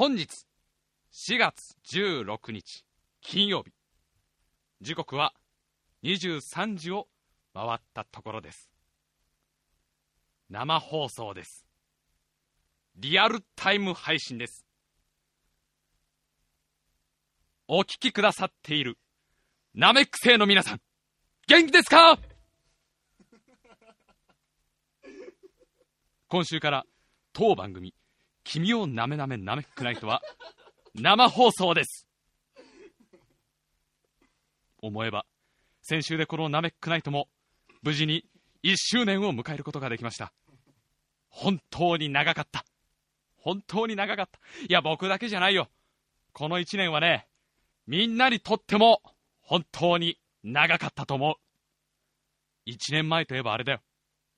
本日4月16日金曜日。時刻は23時を回ったところです。生放送です。リアルタイム配信です。お聞きくださっているナメック星の皆さん元気ですか？今週から当番組「君をなめなめなめっくないと」は生放送です。思えば先週でこのナメックナイトも無事に1周年を迎えることができました。本当に長かった。本当に長かった。いや僕だけじゃないよ。この1年はねみんなにとっても本当に長かったと思う。1年前といえばあれだよ。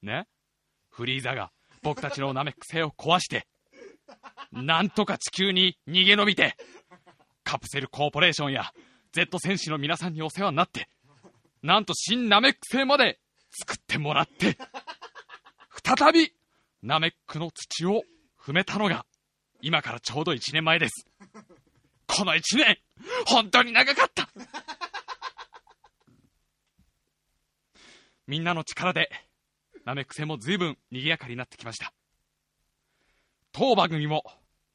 ね？フリーザが僕たちのナメック星を壊してなんとか地球に逃げ延びてカプセルコーポレーションや Z 戦士の皆さんにお世話になってなんと新ナメック星まで作ってもらって再びナメックの土を踏めたのが今からちょうど1年前です。この1年本当に長かった。みんなの力でナメック星も随分賑やかになってきました。当番組も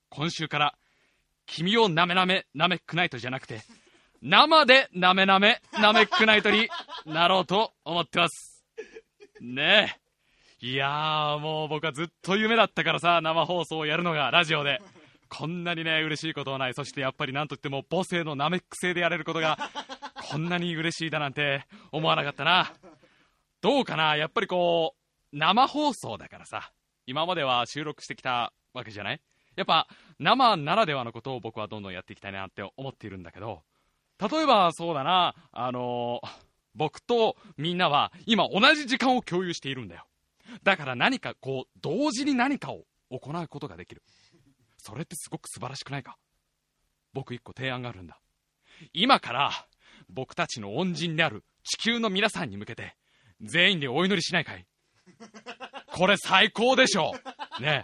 今週から君をなめなめナメックナイトじゃなくて生でなめなめナメックナイトになろうと思ってます。ねえ。いやーもう僕はずっと夢だったからさ生放送をやるのがラジオで。こんなにね嬉しいことはない。そしてやっぱりなんといっても母性のナメック星でやれることがこんなに嬉しいだなんて思わなかったな。どうかな？やっぱりこう生放送だからさ今までは収録してきたわけじゃない？やっぱ生ならではのことを僕はどんどんやっていきたいなって思っているんだけど例えばそうだなあのー僕とみんなは今同じ時間を共有しているんだよ。だから何かこう同時に何かを行うことができる。それってすごく素晴らしくないか？僕一個提案があるんだ。今から僕たちの恩人である地球の皆さんに向けて全員でお祈りしないかい？これ最高でしょね。え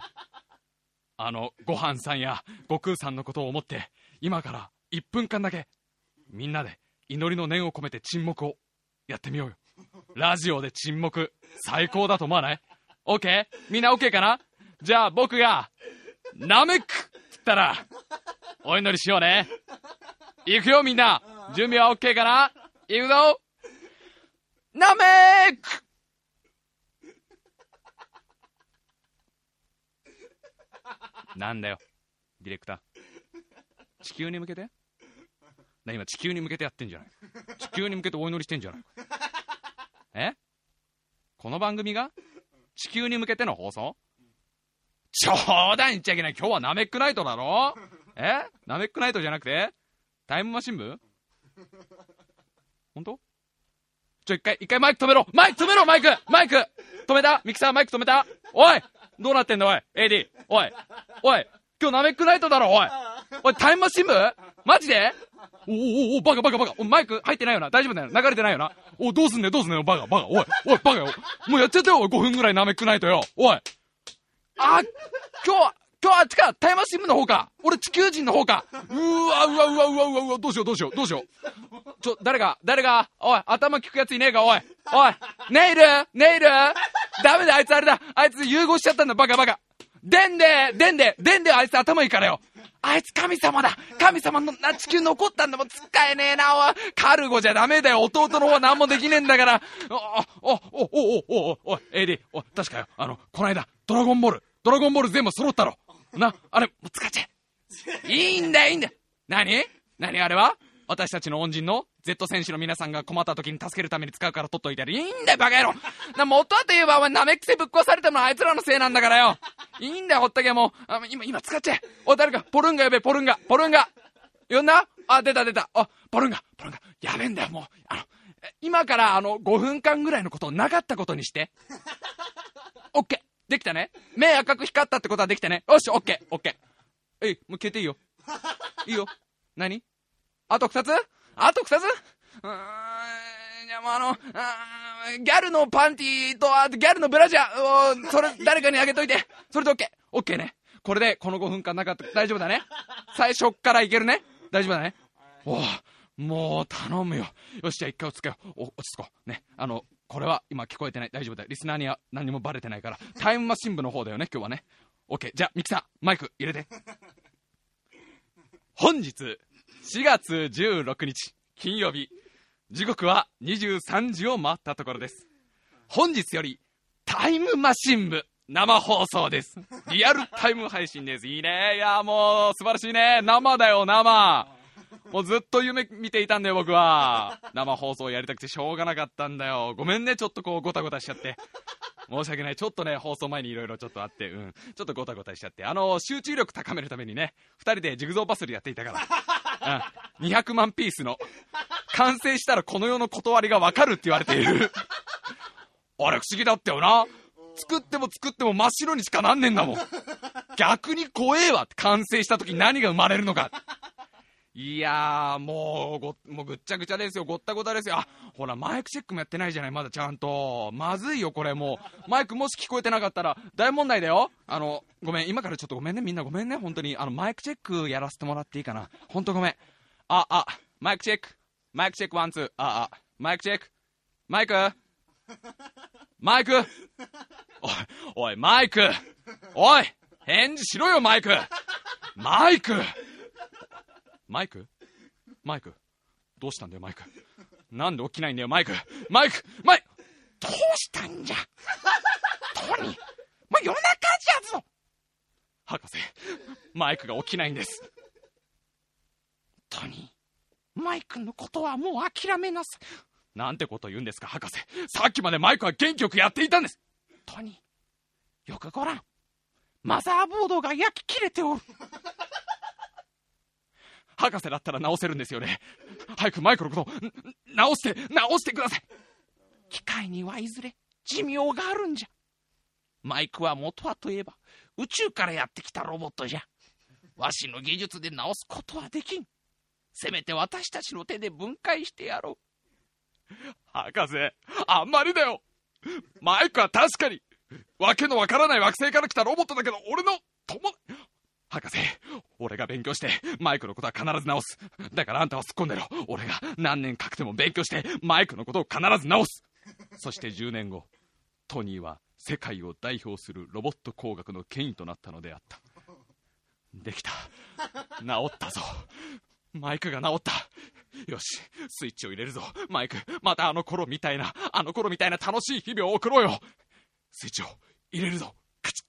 あのごはんさんや悟空さんのことを思って今から1分間だけみんなで祈りの念を込めて沈黙をやってみようよ。ラジオで沈黙最高だと思わない ?OK? みんな OK かな？じゃあ僕がナメックっったらお祈りしようね。いくよみんな。準備は OK かな？いくぞ。ナメック！なんだよ。ディレクター。地球に向けて？な今地球に向けてやってんじゃない。地球に向けてお祈りしてんじゃない。え？この番組が？地球に向けての放送？冗談言っちゃいけない。今日はナメックナイトだろ？え？ナメックナイトじゃなくて？タイムマシン部？本当？ちょ、一回、一回マイク止めろ。マイク止めろマイク。マイク。止めた？ミキサーマイク止めた？おい！どうなってんだおい ?AD! おい。おい。今日ナメックナイトだろおい。おい、タイムマシン部？マジで？おおおおバカバカバカ。おマイク入ってないよな。大丈夫だよな。流れてないよな。おどうすんねどうすんねバカバカ。おいおいバカ。よもうやっちゃったよおい。5分ぐらいナメックナイトよ。おい。あ今日は今日あっちかタイムマシンの方か。俺地球人の方か。うわうわうわうわうわうわどうしようどうしようどうしよう。ちょ誰が誰が？おい頭聞くやついねえか？おい。おいネイル？ネイル？ダメだあいつあれだ。あいつ融合しちゃったんだ。バカバカ。でんででんででんであいつ頭いいからよ。あいつ神様だ。神様のな地球残ったんだもん。使えねえなおい。カルゴじゃダメだよ。弟の方は何もできねえんだから。おおおおおおおい AD お確かよあのこの間ドラゴンボールドラゴンボール全部揃ったろなあれもう使っちゃえいいんだいいんだ何？何あれは？私たちの恩人の Z 選手の皆さんが困った時に助けるために使うから取っといてやる。いいんだよ、バカ野郎な、元はといえば、お前、ナメク星ぶっ壊されたのあいつらのせいなんだからよいいんだよ、ほっとけもう。あ今、今使っちゃえお、誰か、ポルンガ呼べ、ポルンガ、ポルンガ呼んだ？あ、出た出た。あ、ポルンガ、ポルンガ。やべえんだよ、もう。あの、今から、あの、5分間ぐらいのことをなかったことにして。オッケー。できたね目赤く光ったってことはできたねよし、オッケー、オッケー。えい、もう消えていいよ。いいよ。何？あと2つ？あと2つ？うーん、じゃあもうあの、あーギャルのパンティと、あとギャルのブラジャーを、それ誰かにあげといて。それでオッケー。オッケーね。これでこの5分間なかった、大丈夫だね最初っからいけるね大丈夫だねおおもう頼むよ。よし、じゃあ一回落ち着けよ。お落ち着こう。ね。あの、これは今聞こえてない。大丈夫だよ。リスナーには何もバレてないから。タイムマシン部の方だよね、今日はね。オッケー。じゃあ、ミキさん、マイク入れて。本日、4月16日、金曜日、時刻は23時を回ったところです。本日より、タイムマシン部、生放送です。リアルタイム配信です。いいね。いや、もう、素晴らしいね。生だよ、生。もうずっと夢見ていたんだよ、僕は。生放送やりたくてしょうがなかったんだよ。ごめんね、ちょっとこう、ごたごたしちゃって。申し訳ない。ちょっとね、放送前にいろいろちょっとあって、うん。ちょっとごたごたしちゃって。あの、集中力高めるためにね、二人でジグゾーパスルやっていたから。うん。200万ピースの。完成したらこの世の断りがわかるって言われている。あれ不思議だったよな。作っても作っても真っ白にしかなんねえんだもん。逆に怖えわって完成した時に何が生まれるのか。いやー、もう、ご、もうぐっちゃぐちゃですよ。ごったごたですよ。あ、ほら、マイクチェックもやってないじゃない、まだちゃんと。まずいよ、これもう。マイクもし聞こえてなかったら、大問題だよ。あの、ごめん、今からちょっとごめんね、みんなごめんね、本当に。あの、マイクチェックやらせてもらっていいかな。本当ごめん。あ、あ、マイクチェック。マイクチェック one two。あ、あ、マイクチェック。マイクマイクおい、おい、マイクおい返事しろよ、マイクマイクマイク？マイク？どうしたんだよ、マイク？なんで起きないんだよ、マイク？マイクマイクどうしたんじゃ？トニーもう夜中じゃぞ博士、マイクが起きないんです。トニー、マイクのことはもう諦めなさい。なんてこと言うんですか、博士。さっきまでマイクは元気よくやっていたんです。トニー、よくご覧。マザーボードが焼き切れておる。博士だったら直せるんですよね。早くマイクのこと、直して、直してください。機械にはいずれ寿命があるんじゃ。マイクは元はといえば、宇宙からやってきたロボットじゃ。わしの技術で直すことはできん。せめて私たちの手で分解してやろう。博士、あんまりだよ。マイクは確かに、わけのわからない惑星から来たロボットだけど、俺の友、博士、俺が勉強して、マイクのことは必ず直す。だからあんたは突っ込んでろ。俺が何年かくても勉強して、マイクのことを必ず直す。そして10年後、トニーは世界を代表するロボット工学の権威となったのであった。できた。治ったぞ。マイクが治った。よし、スイッチを入れるぞ。マイク、またあの頃みたいな、あの頃みたいな楽しい日々を送ろうよ。スイッチを入れるぞ。カチ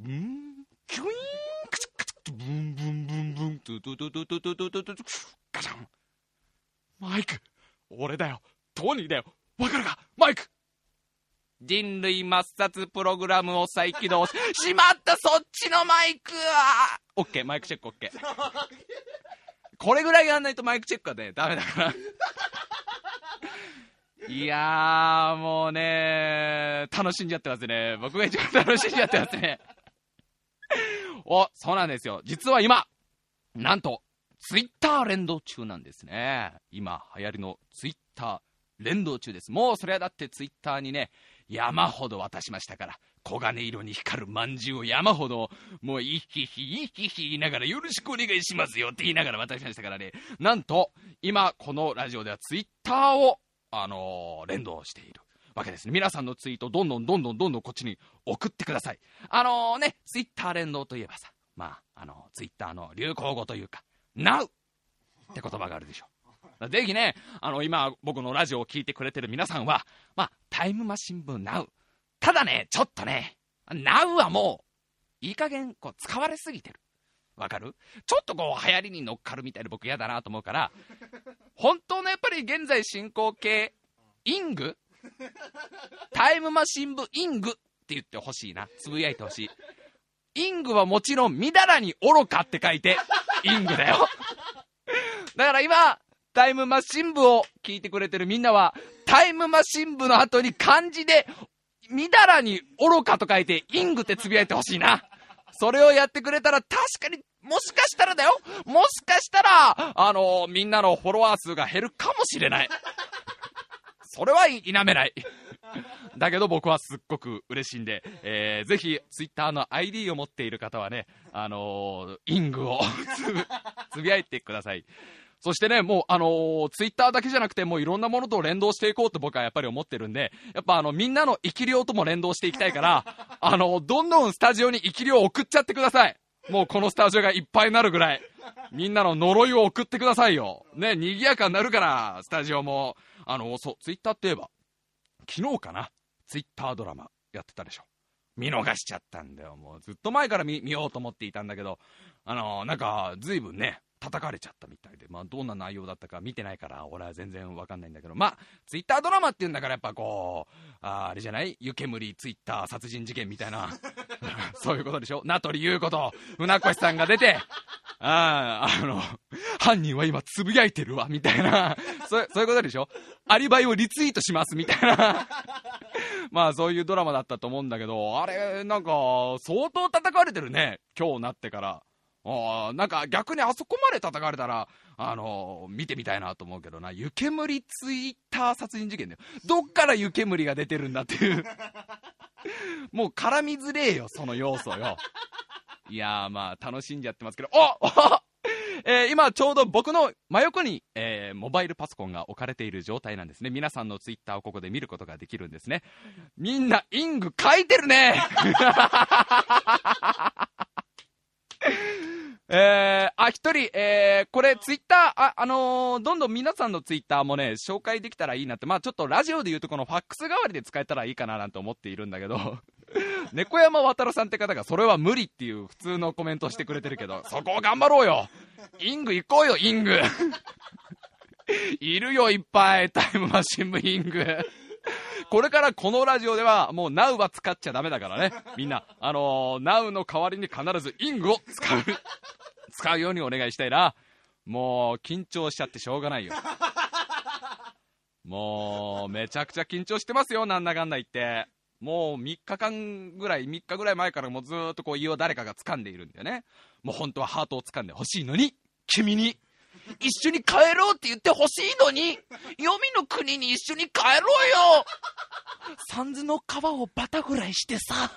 ッ。んキュイーンブンブンブンブン、トゥトゥトゥトゥトゥトゥトゥトゥトゥガチャン。マイク、俺だよ。トニーだよ。わかるかマイク人類抹殺プログラムを再起動し、しまったそっちのマイクはオッケー、マイクチェックオッケー。これぐらいやんないとマイクチェックはね、ダメだから。いやー、もうね楽しんじゃってますね。僕が一番楽しんじゃってますね。お、そうなんですよ。実は今、なんと、ツイッター連動中なんですね。今流行りのツイッター連動中です。もうそれはだってツイッターにね、山ほど渡しましたから。黄金色に光る饅頭を山ほど、もう、いひひ、いひひ言いながら、よろしくお願いしますよって言いながら渡しましたからね。なんと、今、このラジオではツイッターを、あのー、連動している。わけですね。皆さんのツイート、どんどんどんどんどんどんこっちに送ってください。あのー、ね、ツイッター連動といえばさ、まあ、あのツイッターの流行語というか、Now! って言葉があるでしょ。ぜひね、あの、今、僕のラジオを聴いてくれてる皆さんは、まあ、タイムマシン部 Now。ただね、ちょっとね、Now はもう、いい加減、こう、使われすぎてる。わかる？ちょっとこう、流行りに乗っかるみたいな僕嫌だなと思うから、本当のやっぱり現在進行形、イング タイムマシン部イングって言ってほしいな。つぶやいてほしい。イングはもちろん、みだらに愚かって書いて、イングだよ。だから今、タイムマシン部を聞いてくれてるみんなは、タイムマシン部の後に漢字で、みだらに愚かと書いて、イングってつぶやいてほしいな。それをやってくれたら確かに、もしかしたらだよもしかしたら、あのー、みんなのフォロワー数が減るかもしれない。それは否めない。だけど僕はすっごく嬉しいんで、えー、ぜひ、ツイッターの ID を持っている方はね、あのー、イングを つぶやいてください。そしてね、もう、あのー、ツイッターだけじゃなくて、もういろんなものと連動していこうと僕はやっぱり思ってるんで、やっぱあの、みんなの生き量とも連動していきたいから、あのー、どんどんスタジオに生き量を送っちゃってください。もうこのスタジオがいっぱいになるぐらい。みんなの呪いを送ってくださいよ。ね、賑やかになるから、スタジオも。あの、そう、ツイッターって言えば、昨日かな、ツイッタードラマやってたでしょ。見逃しちゃったんだよ。もうずっと前から見ようと思っていたんだけど、あのなんか、ずいぶんね、叩かれちゃったみたいで、まあ、どんな内容だったか見てないから、俺は全然わかんないんだけど、まあ、ツイッタードラマっていうんだから、やっぱこう、ああれじゃない？湯煙ツイッター殺人事件みたいな、そういうことでしょ？名取優子と船越さんが出て、ああ、あの、犯人は今つぶやいてるわ、みたいな、そうそういうことでしょ？アリバイをリツイートします、みたいな。まあ、そういうドラマだったと思うんだけど、あれ、なんか、相当叩かれてるね、今日なってから。あなんか逆にあそこまで叩かれたら、あのー、見てみたいなと思うけどな、湯煙ツイッター殺人事件だよ。どっから湯煙が出てるんだっていう もう絡みづれえよ、その要素よ。いやーまあ楽しんじゃってますけど、おおえー、今ちょうど僕の真横に、えー、モバイルパソコンが置かれている状態なんですね。皆さんのツイッターをここで見ることができるんですね。みんな、イング書いてるねえー、あ、一人、えー、これ、ツイッター、あ、あのー、どんどん皆さんのツイッターもね、紹介できたらいいなって、まあちょっとラジオで言うとこのファックス代わりで使えたらいいかななんて思っているんだけど、猫山渡さんって方が、それは無理っていう普通のコメントをしてくれてるけど、そこを頑張ろうよ。イング行こうよ、イング。いるよ、いっぱい、タイムマシン部イング。これからこのラジオではもう Now は使っちゃダメだからね。みんな、あのー、Now の代わりに必ずイングを使う。使うようにお願いしたいな。もう、緊張しちゃってしょうがないよ。もう、めちゃくちゃ緊張してますよ、なんだかんだ言って。もう3日間ぐらい、3日ぐらい前からもうずっとこう胃を誰かが掴んでいるんだよね。もう本当はハートを掴んでほしいのに、君に、一緒に帰ろうって言ってほしいのに、黄泉の国に一緒に帰ろうよ三途の川をバタフライしてさ。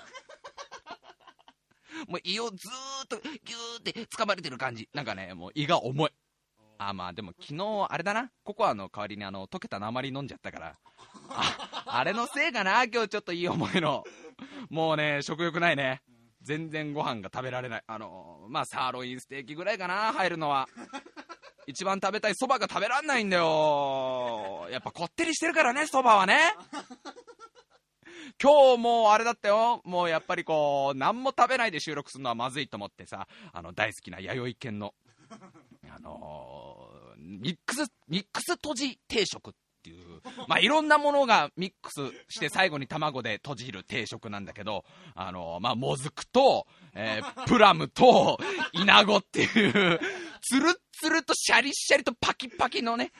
もう胃をずーっとギューって掴まれてる感じ。なんかね、もう胃が重い。あ、まあでも昨日、あれだな。ココアの代わりにあの、溶けた鉛飲んじゃったから。あ、あれのせいかな今日ちょっといい思いの。もうね、食欲ないね。全然ご飯が食べられない。あの、まあサーロインステーキぐらいかな入るのは。一番食べたいそばが食べらんないんだよ。やっぱこってりしてるからね、そばはね。今日もうあれだったよ。もうやっぱりこう、何も食べないで収録するのはまずいと思ってさ、あの、大好きな弥生県の、あのー、ミックス、ミックスとじ定食っっていう、まあ、いろんなものがミックスして最後に卵で閉じる定食なんだけど、あの、まあ、もずくと、えー、プラムと、イナゴっていう、つるっつるとシャリシャリとパキパキのね、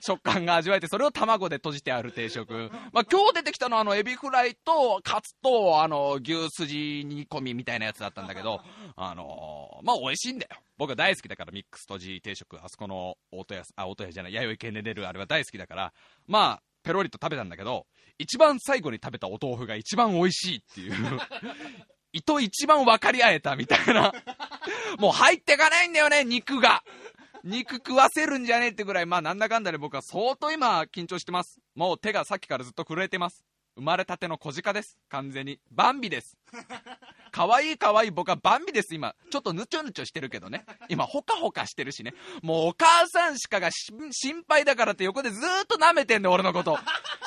食感が味わえて、それを卵で閉じてある定食。まあ、今日出てきたのは、あの、エビフライと、カツと、あの、牛すじ煮込みみたいなやつだったんだけど、あのー、まあ、美味しいんだよ。僕は大好きだから、ミックスとじ定食、あそこの、大戸屋、あ、大戸屋じゃない、弥生県で出るあれは大好きだから、まあ、ペロリと食べたんだけど、一番最後に食べたお豆腐が一番美味しいっていう糸一番分かり合えたみたいな。もう入ってかないんだよね、肉が。肉食わせるんじゃねえってぐらい、まあなんだかんだで僕は相当今緊張してます。もう手がさっきからずっと震えてます。生まれたての小鹿です。完全に。バンビです。可愛い可愛い僕はバンビです、今。ちょっとぬちょぬちょしてるけどね。今、ほかほかしてるしね。もうお母さん鹿が心配だからって横でずーっと舐めてんだよ、俺のこと。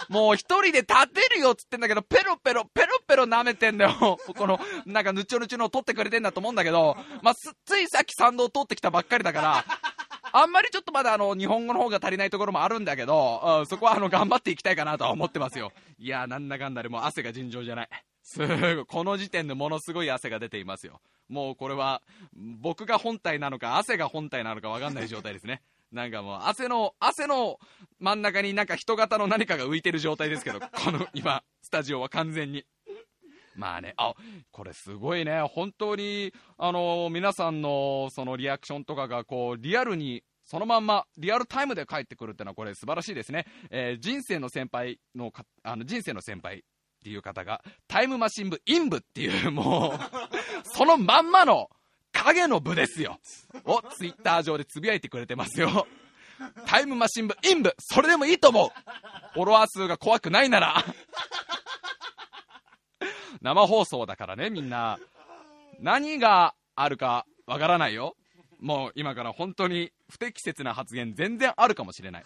もう一人で立てるよっつってんだけど、ペロペロ、ペロペロ舐めてんだよ。この、なんかぬちょぬちょのを取ってくれてんだと思うんだけど、まあ、ついさっき参道通ってきたばっかりだから、あんまりちょっとまだあの、日本語の方が足りないところもあるんだけど、うん、そこはあの、頑張っていきたいかなとは思ってますよ。いやなんだかんだでもう汗が尋常じゃない。すごい、この時点でものすごい汗が出ていますよ。もうこれは、僕が本体なのか、汗が本体なのかわかんない状態ですね。なんかもう、汗の、汗の真ん中になんか人型の何かが浮いてる状態ですけど、この今、スタジオは完全に。まあね、あ、これすごいね、本当に、あの、皆さんのそのリアクションとかがこう、リアルにそのまんまリアルタイムで帰ってくるってのはこれ素晴らしいですね。えー、人生の先輩のか、あの人生の先輩っていう方がタイムマシン部イン部っていうもう そのまんまの影の部ですよ。をツイッター上でつぶやいてくれてますよ。タイムマシン部イン部それでもいいと思うフォロワー数が怖くないなら生放送だからね、みんな。何があるかわからないよ。もう今から本当に不適切な発言全然あるかもしれない。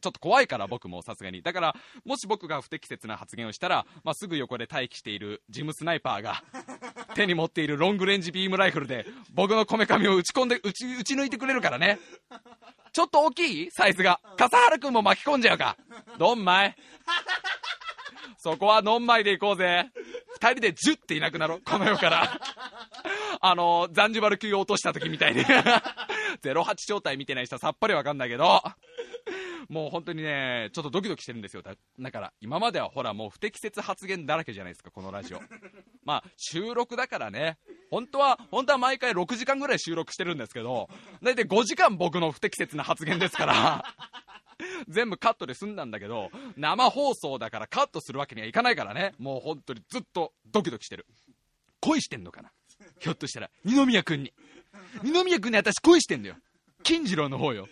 ちょっと怖いから僕もさすがに。だから、もし僕が不適切な発言をしたら、まあ、すぐ横で待機しているジムスナイパーが、手に持っているロングレンジビームライフルで、僕のこめかみを打ち込んで、打ち、打ち抜いてくれるからね。ちょっと大きい？サイズが。笠原くんも巻き込んじゃうか。どんまい。そこはのんまいで行こうぜ。二人でジュっていなくなろう。この世から。あの、ザンジバル級を落とした時みたいに。08状態見てない人はさっぱりわかんないけど。もう本当にね、ちょっとドキドキしてるんですよ。だから、今まではほら、もう不適切発言だらけじゃないですか、このラジオ。まあ、収録だからね、本当は、本当は毎回6時間ぐらい収録してるんですけど、大体5時間僕の不適切な発言ですから、全部カットで済んだんだけど、生放送だからカットするわけにはいかないからね、もう本当にずっとドキドキしてる。恋してんのかな？ひょっとしたら、二宮君に。二宮君に私恋してんだよ。金次郎の方よ。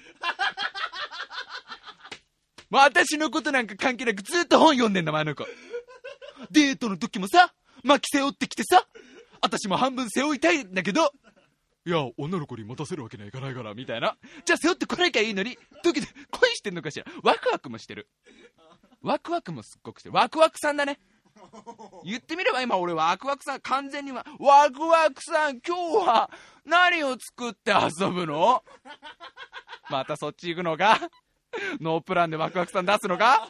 もう私のことなんか関係なくずっと本読んでんだもん、あの子。デートの時もさ、巻き背負ってきてさ、私も半分背負いたいんだけど、いや、女の子に持たせるわけにはいかないから、みたいな。じゃあ背負ってこなきゃいいのに、時で恋してんのかしら。ワクワクもしてる。ワクワクもすっごくしてる。ワクワクさんだね。言ってみれば今俺ワクワクさん、完全には、ワクワクさん、今日は何を作って遊ぶの？またそっち行くのか？ノープランでワクワクさん出すのか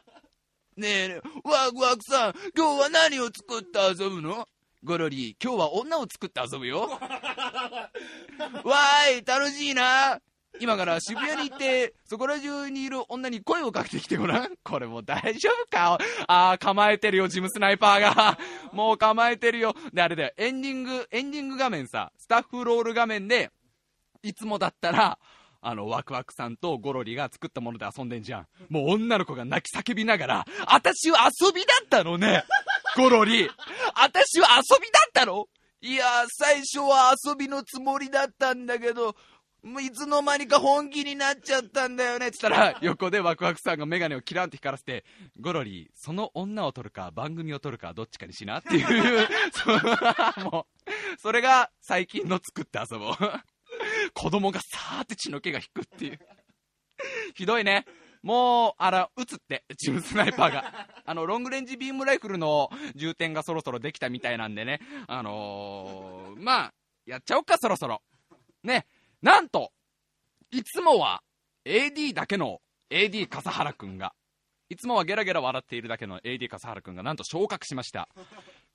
ねえねえ、ワクワクさん、今日は何を作って遊ぶの？ゴロリ、今日は女を作って遊ぶよ。わーい、楽しいな。今から渋谷に行って、そこら中にいる女に声をかけてきてごらん。これもう大丈夫か？ああ、構えてるよ、ジムスナイパーが。もう構えてるよ。で、あれだよ、エンディング、エンディング画面さ、スタッフロール画面で、いつもだったら、あの、ワクワクさんとゴロリが作ったもので遊んでんじゃん。もう女の子が泣き叫びながら、私は遊びだったのねゴロリ私は遊びだったのいや、最初は遊びのつもりだったんだけど、いつの間にか本気になっちゃったんだよねって言ったら、横でワクワクさんがメガネをキランって光らせて、ゴロリ、その女を撮るか番組を撮るかどっちかにしなっていう、もう、それが最近の作って遊ぼう。子供がさーって血の気が引くっていう。ひどいね。もう、あら、撃つって、ジムスナイパーが。あの、ロングレンジビームライフルの充填がそろそろできたみたいなんでね。あのー、まあ、やっちゃおっか、そろそろ。ね。なんと、いつもは AD だけの AD 笠原くんが、いつもはゲラゲラ笑っているだけの AD 笠原くんがなんと昇格しました。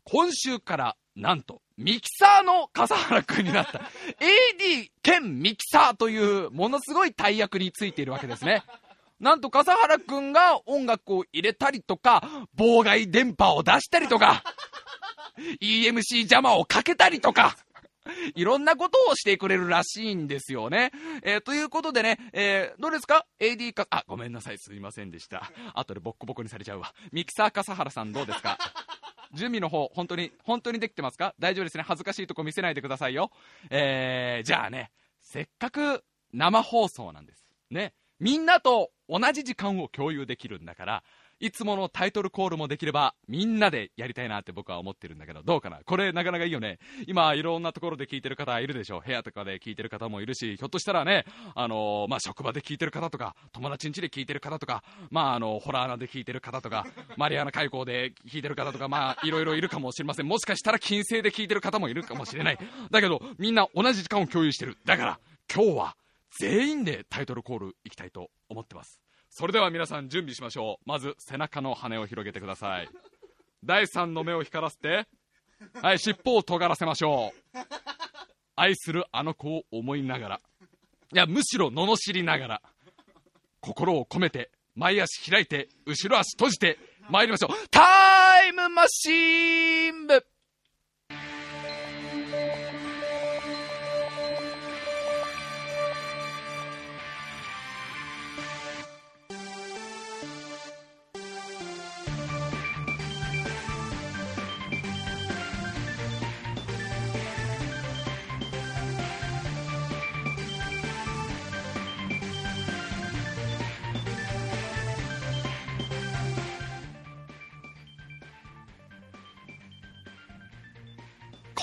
今週からなんとミキサーの笠原くんになった AD 兼ミキサーというものすごい大役についているわけですね。なんと笠原くんが音楽を入れたりとか、妨害電波を出したりとか、EMC 邪魔をかけたりとか、いろんなことをしてくれるらしいんですよね。えー、ということでね、えー、どうですか ?AD か、あ、ごめんなさい、すいませんでした。後でボッコボコにされちゃうわ。ミキサー笠原さんどうですか？準備の方、本当に、本当にできてますか？大丈夫ですね。恥ずかしいとこ見せないでくださいよ。えー、じゃあね、せっかく生放送なんです。ね。みんなと同じ時間を共有できるんだから、いつものタイトルコールもできれば、みんなでやりたいなって僕は思ってるんだけど、どうかな？これなかなかいいよね。今、いろんなところで聞いてる方いるでしょ。部屋とかで聞いてる方もいるし、ひょっとしたらね、あのー、まあ、職場で聞いてる方とか、友達ん家で聞いてる方とか、まあ、あの、ホラー穴で聞いてる方とか、マリアナ海溝で聞いてる方とか、まあ、いろいろいるかもしれません。もしかしたら金星で聞いてる方もいるかもしれない。だけど、みんな同じ時間を共有してる。だから、今日は全員でタイトルコール行きたいと思ってます。それでは皆さん準備しましょう。まず背中の羽を広げてください。第3の目を光らせてはい尻尾を尖らせましょう。愛するあの子を思いながら。いやむしろ罵りながら。心を込めて前足開いて後ろ足閉じて参りましょう。タイムマシーン部。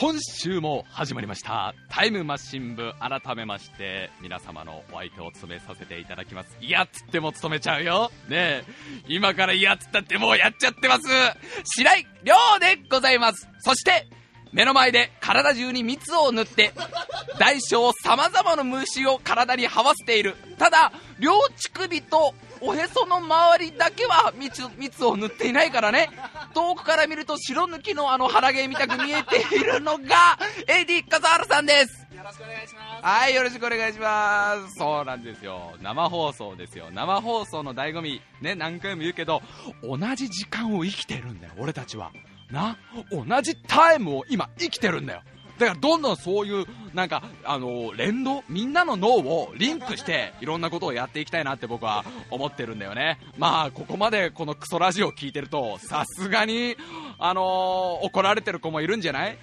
今週も始まりました。タイムマシン部改めまして皆様のお相手を務めさせていただきます。いやっつっても務めちゃうよ。ねえ。今からいやっつったってもうやっちゃってます。白井亮でございます。そして目の前で体中に蜜を塗って大小様々な虫を体に這わせている。ただ両乳首とおへその周りだけは蜜蜜を塗っていないからね。遠くから見ると白抜きのあの腹毛みたく見えているのが AD 笠原さんです。よろしくお願いします。はいよろしくお願いします。そうなんですよ。生放送ですよ。生放送の醍醐味。ね何回も言うけど同じ時間を生きてるんだよ俺たちは。な？同じタイムを今生きてるんだよだからどんどんそういうなんかあの連動みんなの脳をリンクしていろんなことをやっていきたいなって僕は思ってるんだよね。まあここまでこのクソラジオを聞いてるとさすがにあのー怒られてる子もいるんじゃない？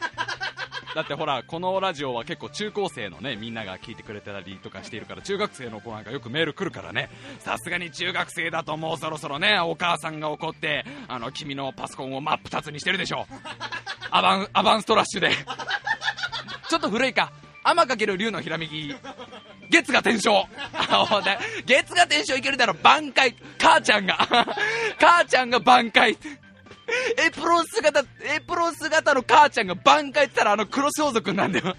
だってほらこのラジオは結構中高生のねみんなが聞いてくれてたりとかしているから中学生の子なんかよくメール来るからね。さすがに中学生だともうそろそろねお母さんが怒ってあの君のパソコンを真っ二つにしてるでしょ。アバンアバンストラッシュで。ちょっと古いか天かける竜のひらめき月が天章月が天章いけるだろ挽回母ちゃんが 母ちゃんが挽回エプロン姿、エプロン姿の母ちゃんが挽回って言ったらあの黒装束なんだよ。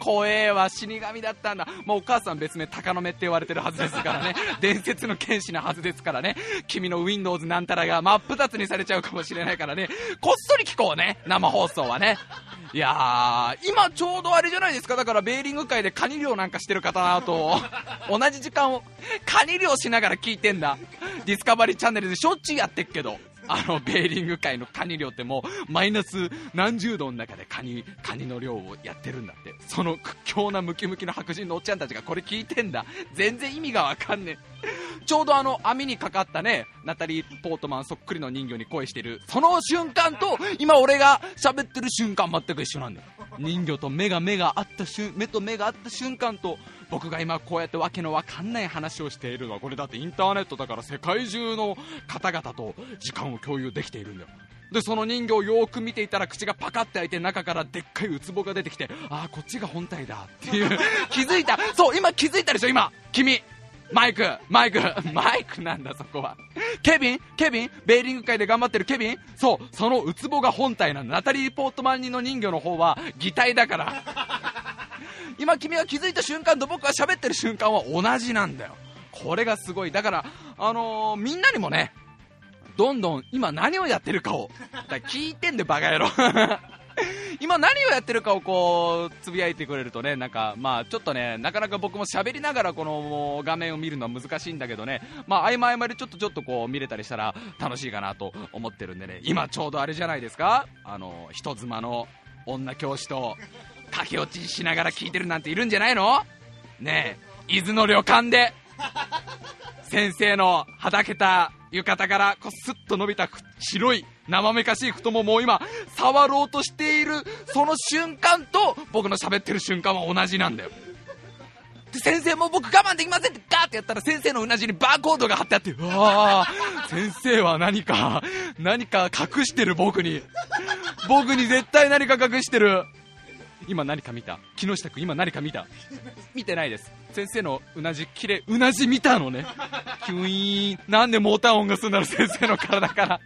怖えわ、死神だったんだ。もうお母さん別名鷹の目って言われてるはずですからね。伝説の剣士なはずですからね。君の Windows なんたらが真っ二つにされちゃうかもしれないからね。こっそり聞こうね、生放送はね。いやー、今ちょうどあれじゃないですか。だからベーリング界でカニ漁なんかしてる方と、同じ時間をカニ漁しながら聞いてんだ。ディスカバリーチャンネルでしょっちゅうやってっけど。あのベーリング界のカニ漁ってもうマイナス何十度の中でカニカニの漁をやってるんだって。その屈強なムキムキの白人のおっちゃんたちがこれ聞いてんだ。全然意味がわかんねえ。ちょうどあの網にかかったねナタリー・ポートマンそっくりの人魚に恋してる。その瞬間と今俺が喋ってる瞬間全く一緒なんだよ。人魚と目が目が合った瞬目と目が合った瞬間と僕が今こうやってわけのわかんない話をしているのはこれだってインターネットだから世界中の方々と時間を共有できているんだよ。でその人形をよーく見ていたら口がパカって開いて中からでっかいウツボが出てきてああこっちが本体だっていう。気づいた。そう今気づいたでしょ今。君。マイク。マイク。マイクなんだそこは。ケビン。ケビン。ベーリング界で頑張ってる。ケビン。そう。そのウツボが本体なんだ。ナタリー・ポートマンニの人魚の方は擬態だから 今君が気づいた瞬間と僕が喋ってる瞬間は同じなんだよ。これがすごい。だからあのーみんなにもねどんどん今何をやってるかをだか聞いてんでバカ野郎。今何をやってるかをこうつぶやいてくれるとねなんかまあちょっとねなかなか僕も喋りながらこの画面を見るのは難しいんだけどね。まあ合間合間でちょっとちょっとこう見れたりしたら楽しいかなと思ってるんでね。今ちょうどあれじゃないですか？あの人妻の女教師と駆け落ちしながら聞いてるなんているんじゃないの？ねえ伊豆の旅館で。先生のはだけた浴衣からこうスッと伸びた白い生めかしい太ももを今触ろうとしているその瞬間と僕の喋ってる瞬間は同じなんだよ。で先生も僕我慢できませんってガーってやったら先生のうなじにバーコードが貼ってあってうわ先生は何か何か隠してる僕に。僕に絶対何か隠してる。今何か見た？木下君今何か見た？見てないです。先生のうなじきれうなじ見たのね。キュイーン。なんでモーター音がするんだろう先生の体から。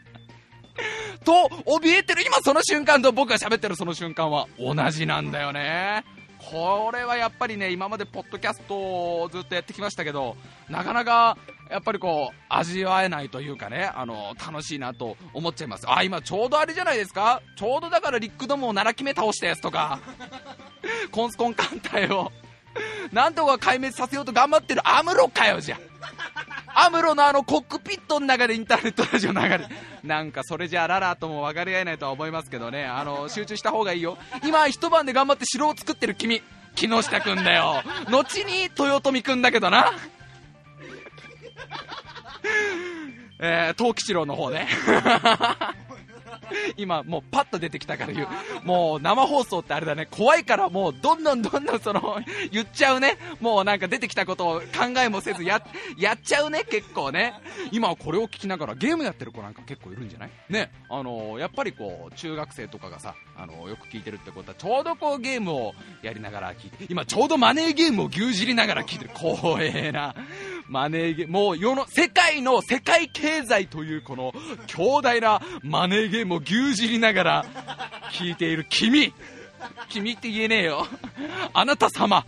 と怯えてる今その瞬間と僕が喋ってるその瞬間は同じなんだよね。これはやっぱりね今までポッドキャストをずっとやってきましたけどなかなかやっぱりこう味わえないというかねあの楽しいなと思っちゃいます。あ今ちょうどあれじゃないですか？ちょうどだからリックドムを7期目倒したやつとかコンスコン艦隊をなんとか壊滅させようと頑張ってるアムロかよじゃアムロのあのコックピットの中でインターネットラジオ流れなんかそれじゃあララとも分かり合えないとは思いますけどね。あの集中した方がいいよ。今一晩で頑張って城を作ってる君。木下くんだよ。後に豊臣くんだけどな。えー、東吉郎の方ね。今もうパッと出てきたから言う。もう生放送ってあれだね、怖いからもうどんどんどんどんその、言っちゃうね。もうなんか出てきたことを考えもせずや、やっちゃうね、結構ね。今これを聞きながらゲームやってる子なんか結構いるんじゃない？ね。あのやっぱりこう、中学生とかがさ、あのよく聞いてるってことは、ちょうどこうゲームをやりながら聞いて、今ちょうどマネーゲームを牛耳りながら聞いてる。光栄な。マネーゲー、もう世の、世界の世界経済というこの強大なマネーゲームを牛耳りながら聞いている君。君って言えねえよ。あなた様。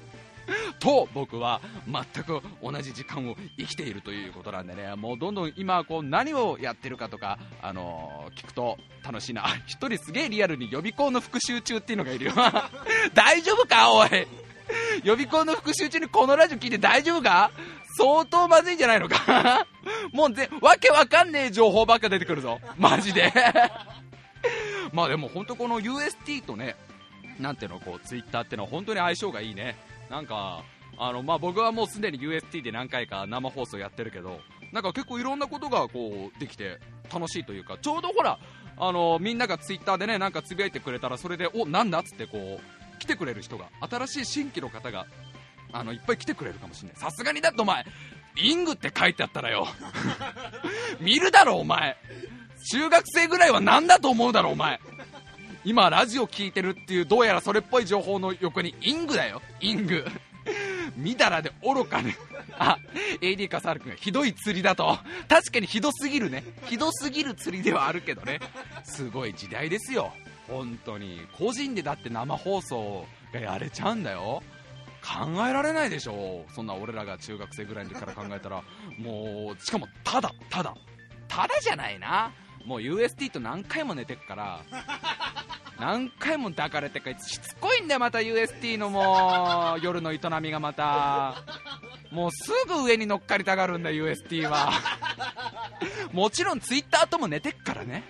と僕は全く同じ時間を生きているということなんでね。もうどんどん今こう何をやってるかとか、あのー聞くと楽しいな。一人すげえリアルに予備校の復習中っていうのがいるよ。大丈夫かおい。予備校の復習中にこのラジオ聞いて大丈夫か？相当まずいんじゃないのか？もうぜ、わけわかんねえ情報ばっか出てくるぞ。マジで。まあでも本当この UST とね、なんていうの、こう、ツイッターってのは本当に相性がいいね。なんか、あの、まあ僕はもうすでに UST で何回か生放送やってるけど、なんか結構いろんなことがこう、できて楽しいというか、ちょうどほら、あの、みんながツイッターでね、なんかつぶやいてくれたら、それで、お、なんだっつってこう、来てくれる人が、新しい新規の方が、あの、いっぱい来てくれるかもしれない。さすがにだってお前、リングって書いてあったらよ。見るだろ、お前。中学生ぐらいは何だと思うだろ、お前。今、ラジオ聞いてるっていう、どうやらそれっぽい情報の横に、イングだよ、イング。見たらで愚かね。あ、AD 笠原君がひどい釣りだと。確かにひどすぎるね。ひどすぎる釣りではあるけどね。すごい時代ですよ。本当に。個人でだって生放送がやれちゃうんだよ。考えられないでしょ。そんな俺らが中学生ぐらいの時から考えたら。もうしかもただただ。ただじゃないな。もう UST と何回も寝てっから。何回も抱かれてっから。しつこいんだよまた。UST のもう夜の営みがまた。もうすぐ上に乗っかりたがるんだ UST は。もちろん Twitter とも寝てっからね。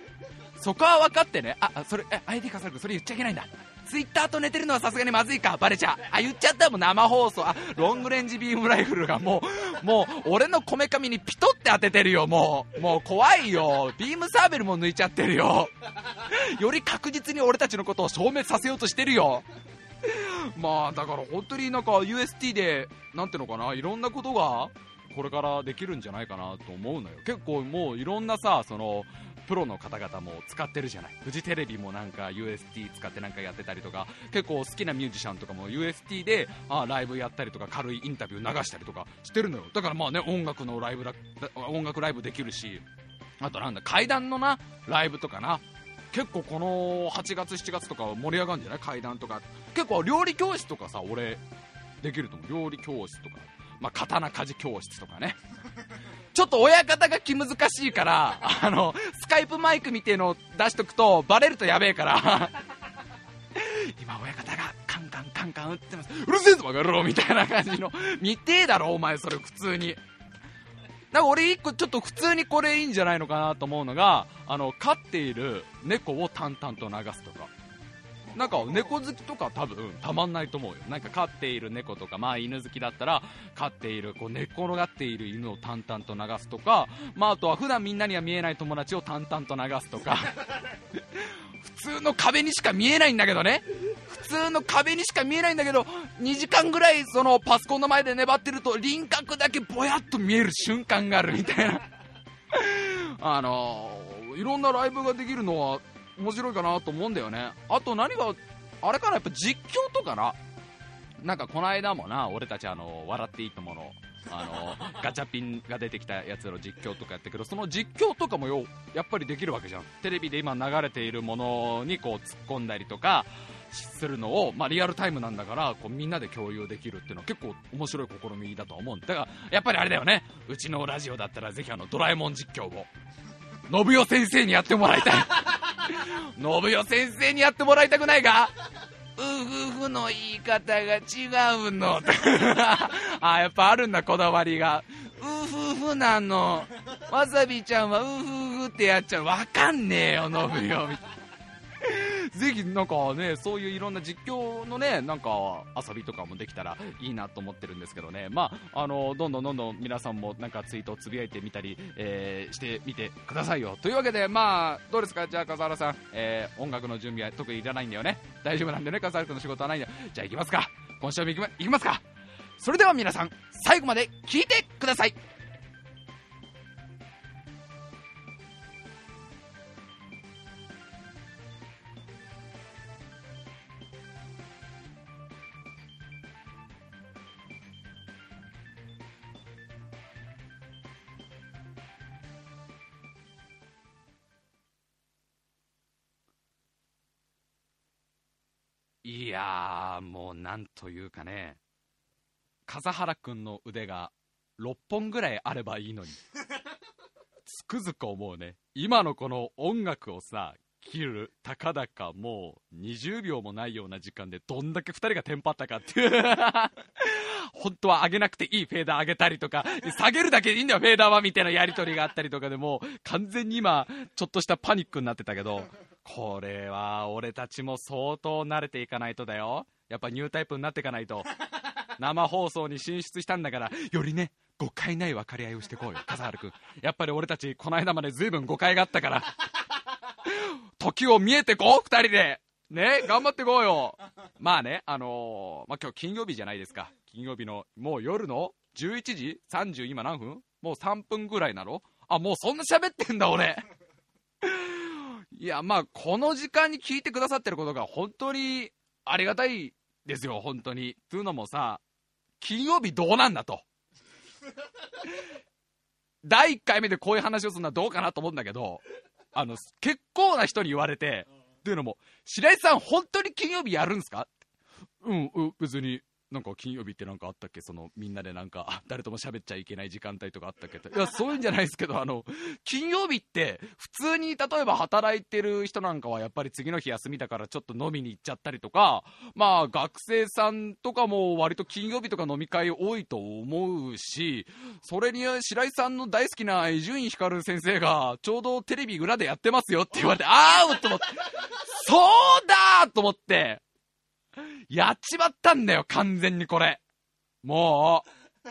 そこは分かってね。あそれえ ID かさるくそれ言っちゃいけないんだ。ツイッターと寝てるのはさすがにまずいか。バレちゃう。あ言っちゃったもん生放送。あロングレンジビームライフルがもうもう俺のこめかみにピトって当ててるよ。もうもう怖いよ。ビームサーベルも抜いちゃってるよ。より確実に俺たちのことを消滅させようとしてるよ。まあだから本当になんか UST でなんていうのかな。いろんなことがこれからできるんじゃないかなと思うのよ。結構もういろんなさそのプロの方々も使ってるじゃない。フジテレビもなんか UST 使ってなんかやってたりとか結構好きなミュージシャンとかも UST であライブやったりとか軽いインタビュー流したりとかしてるのよ。だからまあね音楽のライブだ音楽ライブできるしあとなんだ階段のなライブとかな。結構この8月7月とか盛り上がるんじゃない？階段とか。結構料理教室とかさ俺できると思う。料理教室とか。まあ、刀鍛冶教室とかね。ちょっと親方が気難しいから、あの、スカイプマイクみてえのを出しとくと、バレるとやべえから、今親方がカンカンカンカン打ってます。うるせえぞバカ野郎みたいな感じの、見てえだろお前それ普通に。なんか俺一個ちょっと普通にこれいいんじゃないのかなと思うのが、あの、飼っている猫を淡々と流すとか。なんか猫好きとか多分たまんないと思うよ。なんか飼っている猫とかまあ犬好きだったら飼っているこう寝転がっている犬を淡々と流すとかまああとは普段みんなには見えない友達を淡々と流すとか。普通の壁にしか見えないんだけどね。普通の壁にしか見えないんだけど2時間ぐらいそのパソコンの前で粘ってると輪郭だけぼやっと見える瞬間があるみたいな。あのいろんなライブができるのは面白いかなと思うんだよね。あと何があれかなやっぱ実況とかな。なんかこの間もな俺たちあの笑っていいとものあの ガチャピンが出てきたやつの実況とかやったけどその実況とかもよやっぱりできるわけじゃん。テレビで今流れているものにこう突っ込んだりとかするのを、まあ、リアルタイムなんだからこうみんなで共有できるっていうのは結構面白い試みだと思うんだ。からやっぱりあれだよね。うちのラジオだったらぜひあのドラえもん実況を信代先生にやってもらいたい。信代先生にやってもらいたくないがうふふの言い方が違うの。あやっぱあるんだこだわりが。うふふなの。わさびちゃんはうふふってやっちゃう。わかんねえよ信代。みたいな ぜひなんかね、そういういろんな実況のね、なんか遊びとかもできたらいいなと思ってるんですけどね、まあ、あの、どんどんどんどん皆さんもなんかツイートをつぶやいてみたり、えー、してみてくださいよ。というわけで、まあ、どうですか？じゃあ、笠原さん、えー、音楽の準備は特にいらないんだよね。大丈夫なんでね、笠原君の仕事はないんだよ。じゃあ行きますか。今週も行きま行きますか。それでは皆さん、最後まで聞いてください。いやー、もうなんというかね、笠原くんの腕が6本ぐらいあればいいのに。つくづく思うね。今のこの音楽をさ、切る、たかだかもう20秒もないような時間でどんだけ2人がテンパったかっていう本当は上げなくていいフェーダー上げたりとか、下げるだけでいいんだよ、フェーダーはみたいなやりとりがあったりとかでも完全に今、ちょっとしたパニックになってたけど、これは俺たちも相当慣れていかないとだよ。やっぱニュータイプになっていかないと。生放送に進出したんだから、よりね、誤解ない分かり合いをしてこうよ、笠原君。やっぱり俺たち、この間まで随分誤解があったから。時を見えてこう、二人で。ね、頑張ってこうよ。まあね、あのー、まあ、今日金曜日じゃないですか。金曜日の、もう夜の11時 ?30 今何分？もう3分ぐらいなの？あ、もうそんな喋ってんだ俺。いや、まあ、この時間に聞いてくださってることが本当にありがたいですよ、本当に。というのもさ、金曜日どうなんだと。第1回目でこういう話をするのはどうかなと思うんだけど、あの、結構な人に言われて、というのも、白井さん本当に金曜日やるんですか？うん、うん、別になんか金曜日ってなんかあったっけ？そのみんなでなんか誰とも喋っちゃいけない時間帯とかあったっけ？いやそういうんじゃないですけどあの金曜日って普通に例えば働いてる人なんかはやっぱり次の日休みだからちょっと飲みに行っちゃったりとかまあ学生さんとかも割と金曜日とか飲み会多いと思うしそれに白井さんの大好きな伊集院光先生がちょうどテレビ裏でやってますよって言われてああと思ってそうだと思ってやっちまったんだよ、完全にこれ。もう、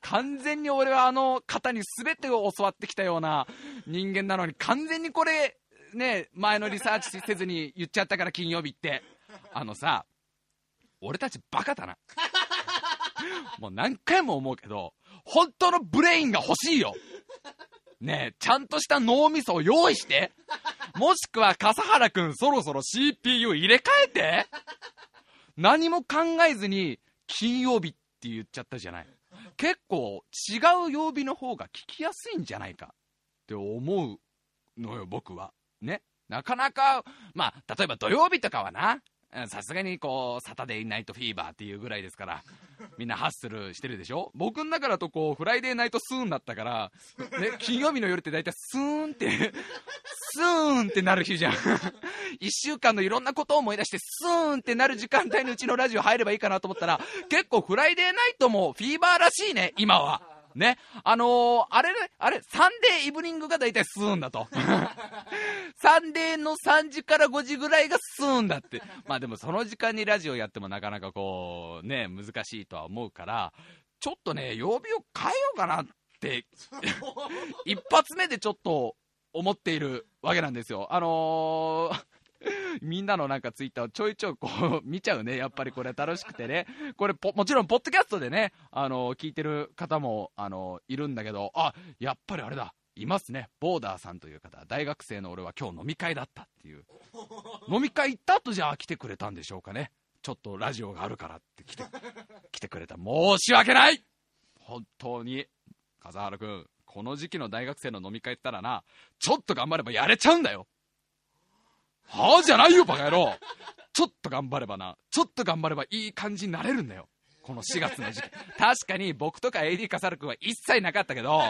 完全に俺はあの方に全てを教わってきたような人間なのに、完全にこれ、ね、前のリサーチせずに言っちゃったから金曜日って。あのさ、俺たちバカだな。もう何回も思うけど、本当のブレインが欲しいよ。ねえ、ちゃんとした脳みそを用意して。もしくは笠原くんそろそろ CPU 入れ替えて。何も考えずに金曜日って言っちゃったじゃない。結構違う曜日の方が聞きやすいんじゃないかって思うのよ僕は。ね。なかなかまあ例えば土曜日とかはな。さすがにこうサタデーナイトフィーバーっていうぐらいですから みんなハッスルしてるでしょ？僕の中だとこう Friday night スーンだったから、ね、金曜日の夜って大体スーンってスーンってなる日じゃん 1週間のいろんなことを思い出してスーンってなる時間帯のうちのラジオ入ればいいかなと思ったら結構 Friday night もフィーバーらしいね今は。ね。あのー、あれね、あれ、 Sunday evening が大体スーンだと。Sunday の3時から5時ぐらいがスーンだって。まあでもその時間にラジオやってもなかなかこう、ね、難しいとは思うから、ちょっとね、曜日を変えようかなって、一発目でちょっと思っているわけなんですよ。あのー みんなのなんかツイッターをちょいちょいこう見ちゃうね。やっぱりこれ楽しくてね。これもちろん、ポッドキャストでね、あの聞いてる方も、あのいるんだけど、あ、やっぱりあれだ。いますね。ボーダーさんという方。大学生の俺は今日飲み会だったっていう。飲み会行った後じゃあ来てくれたんでしょうかね。ちょっとラジオがあるからって来て、来てくれた。申し訳ない本当に。笠原君、この時期の大学生の飲み会ったらな、ちょっと頑張ればやれちゃうんだよ。はあじゃないよ、バカ野郎。ちょっと頑張ればな、ちょっと頑張ればいい感じになれるんだよ。この4月の時期。確かに僕とか AD カサル君は一切なかったけど、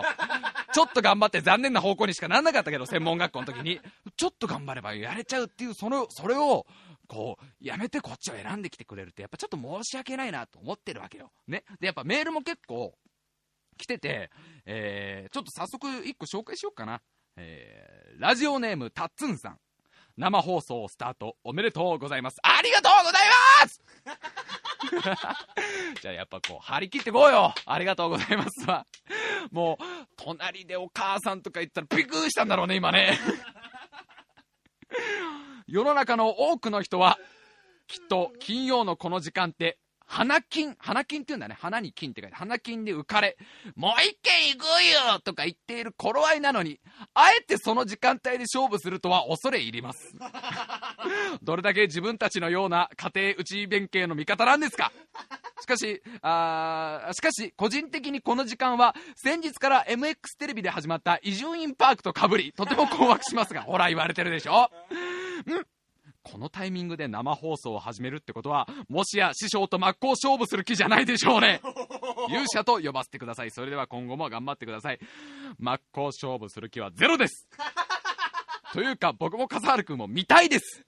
ちょっと頑張って残念な方向にしかなんなかったけど、専門学校の時に。ちょっと頑張ればやれちゃうっていう、その、それを、こう、やめてこっちを選んできてくれるって、やっぱちょっと申し訳ないなと思ってるわけよ。ね。で、やっぱメールも結構来てて、えー、ちょっと早速1個紹介しようかな。えー、ラジオネームたっつんさん。生放送スタートおめでとうございます。ありがとうございます じゃあやっぱこう、張り切ってこうよありがとうございますわ。もう、隣でお母さんとか言ったらびっくしたんだろうね、今ね。世の中の多くの人は、きっと金曜のこの時間って花金、花金って言うんだね。花に金って書いて、花金で浮かれ、もう一軒行くよとか言っている頃合いなのに、あえてその時間帯で勝負するとは恐れ入ります。どれだけ自分たちのような家庭内弁慶の味方なんですかしかし、あしかし、個人的にこの時間は、先日から MX テレビで始まった伊集院パークとかぶり、とても困惑しますが、ほら言われてるでしょんこのタイミングで生放送を始めるってことは、もしや師匠と真っ向勝負する気じゃないでしょうね。勇者と呼ばせてください。それでは今後も頑張ってください。真っ向勝負する気はゼロです。というか、僕も笠原君も見たいです。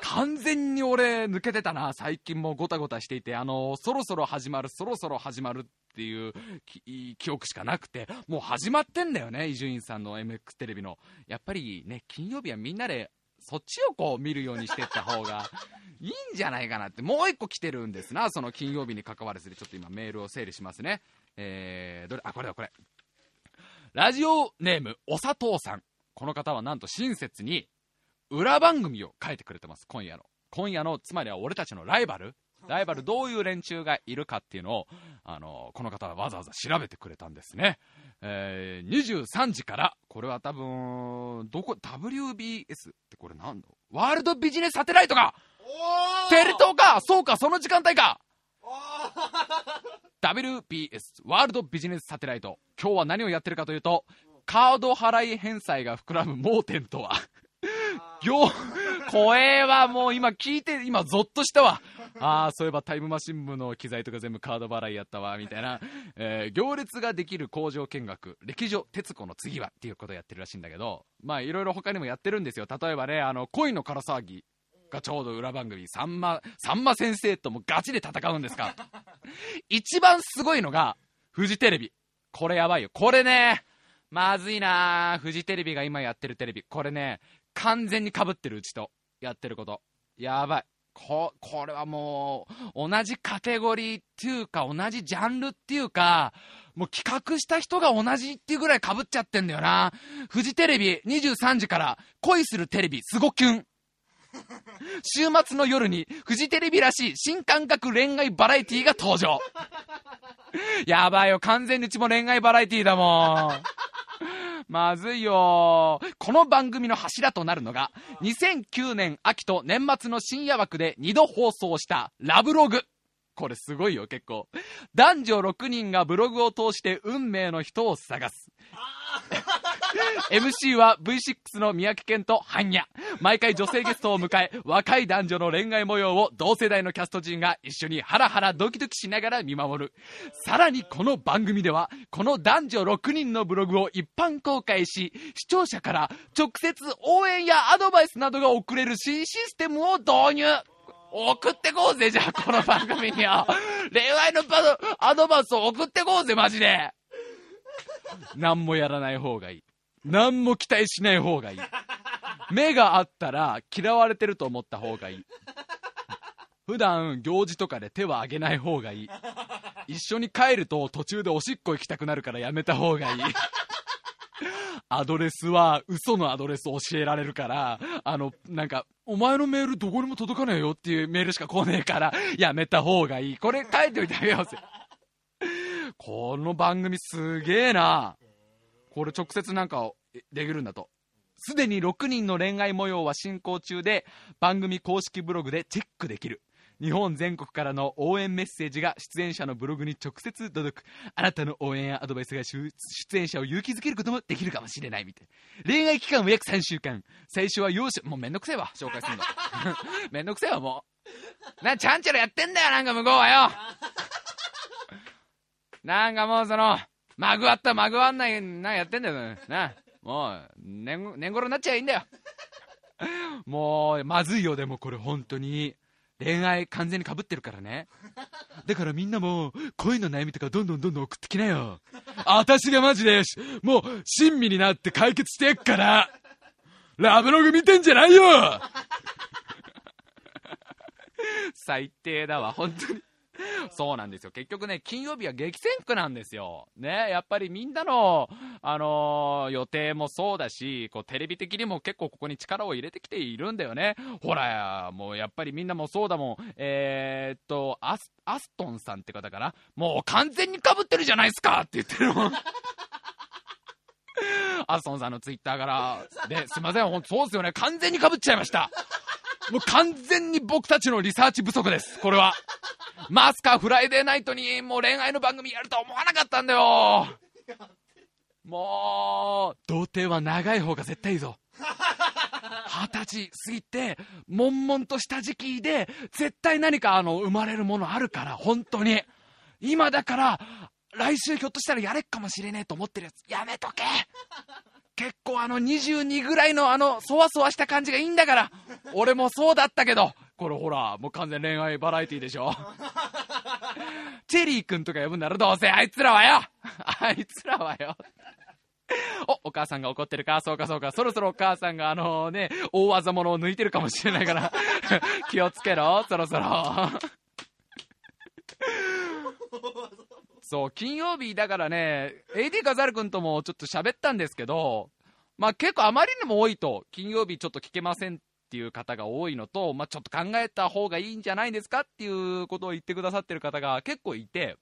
完全に俺抜けてたな。最近もごたごたしていて、あのー、そろそろ始まる、そろそろ始まるっていう記憶しかなくて、もう始まってんだよね、伊集院さんの MX テレビの。やっぱりね、金曜日はみんなでそっちをこう見るようにしていった方が いいんじゃないかなって、もう1個来てるんですな、その金曜日に関わらずで、ちょっと今メールを整理しますね。えー、どれ、あ、これだ、これ。ラジオネーム、お砂糖さん。この方はなんと親切に、裏番組を書いてくれてます、今夜の。今夜の、つまりは俺たちのライバルライバルどういう連中がいるかっていうのを、あのこの方はわざわざ調べてくれたんですね。えー、23時から、これは多分、どこ、WBS ってこれなんだワールドビジネスサテライトかテレ東か？そうか、その時間帯か！WBS ワールドビジネスサテライト。今日は何をやってるかというとカード払い返済が膨らむ盲点とは。よ声はもう今聞いて今ゾッとしたわああ、そういえばタイムマシン部の機材とか全部カード払いやったわ、みたいな、えー、行列ができる工場見学、歴女徹子の次はっていうことをやってるらしいんだけど、まあいろいろ他にもやってるんですよ。例えばね、あの、恋の唐騒ぎがちょうど裏番組、さんま、さんま先生ともガチで戦うんですか。一番すごいのが、フジテレビ。これやばいよ。これね、まずいなフジテレビが今やってるテレビ。これね、完全にかぶってるうちと、やってること。やばい。こ、これはもう、同じカテゴリーっていうか、同じジャンルっていうか、もう企画した人が同じっていうぐらい被っちゃってんだよな。フジテレビ23時から恋するテレビすごキュン。週末の夜にフジテレビらしい新感覚恋愛バラエティーが登場。やばいよ、完全にうちも恋愛バラエティーだもん。まずいよ。この番組の柱となるのが、2009年秋と年末の深夜枠で2度放送したラブログ。これすごいよ、結構。男女6人がブログを通して運命の人を探す。MC は V6 の三宅健とハンニャ。毎回女性ゲストを迎え、若い男女の恋愛模様を同世代のキャスト陣が一緒にハラハラドキドキしながら見守る。さらにこの番組では、この男女6人のブログを一般公開し、視聴者から直接応援やアドバイスなどが送れる新システムを導入。送ってこうぜ、じゃあ、この番組には。恋愛のアドバイスを送ってこうぜ、マジで。何もやらない方がいい。何も期待しない方がいい。目があったら嫌われてると思った方がいい。普段行事とかで手は挙げない方がいい。一緒に帰ると途中でおしっこ行きたくなるからやめた方がいい。アドレスは嘘のアドレス教えられるから、あの、なんか、お前のメールどこにも届かねえよっていうメールしか来ねえから、やめた方がいい。これ書いておいてあげようぜ。この番組すげえな。これ直接なんかできるんだと。すでに6人の恋愛模様は進行中で、番組公式ブログでチェックできる。日本全国からの応援メッセージが出演者のブログに直接届く。あなたの応援やアドバイスが出演者を勇気づけることもできるかもしれないみたい恋愛期間は約3週間。最初は容赦、もうめんどくせえわ、紹介するの。めんどくせえわ、もう。な、ちゃんちゃらやってんだよ、なんか向こうはよ。なんかもうその、まぐわったまぐわんない、な、やってんだよ、な。もう、年、年頃になっちゃいいんだよ。もう、まずいよ、でもこれ本当に。恋愛完全にかぶってるからね。だからみんなも、恋の悩みとかどんどんどんどん送ってきなよ。私がマジで、もう、親身になって解決してやっから。ラブログ見てんじゃないよ最低だわ、本当に。そうなんですよ。結局ね、金曜日は激戦区なんですよ。ね、やっぱりみんなの、あのー、予定もそうだし、こう、テレビ的にも結構ここに力を入れてきているんだよね。ほら、もうやっぱりみんなもそうだもん。えー、っと、アス、アストンさんって方かな。もう完全に被ってるじゃないですかって言ってるもん。アストンさんのツイッターから、で、すいません、ほんそうですよね。完全に被っちゃいました。もう完全に僕たちのリサーチ不足です。これは。マスカフライデーナイトにもう恋愛の番組やると思わなかったんだよ。もう、童貞は長い方が絶対いいぞ。二十歳過ぎて、悶々とした時期で、絶対何かあの、生まれるものあるから、本当に。今だから、来週ひょっとしたらやれっかもしれねえと思ってるやつ、やめとけ結構あの22ぐらいのあの、そわそわした感じがいいんだから。俺もそうだったけど。これほら、もう完全恋愛バラエティでしょ。チェリー君とか呼ぶならどうせあいつらはよあいつらはよお、お母さんが怒ってるかそうかそうか。そろそろお母さんがあのね、大技物を抜いてるかもしれないから気をつけろ、そろそろそう、金曜日だからね、AD カザル君ともちょっと喋ったんですけど、まあ結構あまりにも多いと、金曜日ちょっと聞けませんっていう方が多いのと、まあ、ちょっと考えた方がいいんじゃないですかっていうことを言ってくださってる方が結構いて、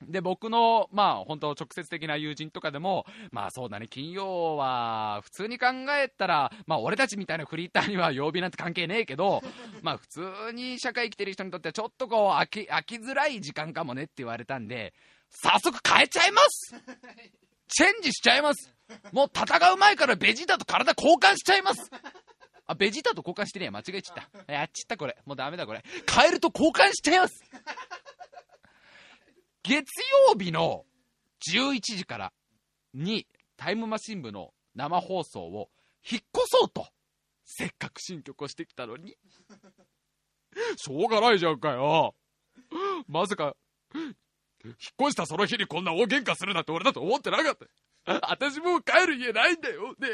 で、僕の、まあ、本当直接的な友人とかでも、まあそうだね、金曜は、普通に考えたら、まあ俺たちみたいなフリーターには曜日なんて関係ねえけど、まあ普通に社会生きてる人にとってはちょっとこう、飽き、飽きづらい時間かもねって言われたんで、早速変えちゃいますチェンジしちゃいますもう戦う前からベジータと体交換しちゃいますあ、ベジータと交換してねえ間違えちゃった。やっちったこれ。もうダメだこれ。カエルと交換しちゃいます月曜日の11時からにタイムマシン部の生放送を引っ越そうと、せっかく新曲をしてきたのに。しょうがないじゃんかよ。まさか、引っ越したその日にこんな大喧嘩するなんて俺だと思ってなかった。私もう帰る家ないんだよ。ね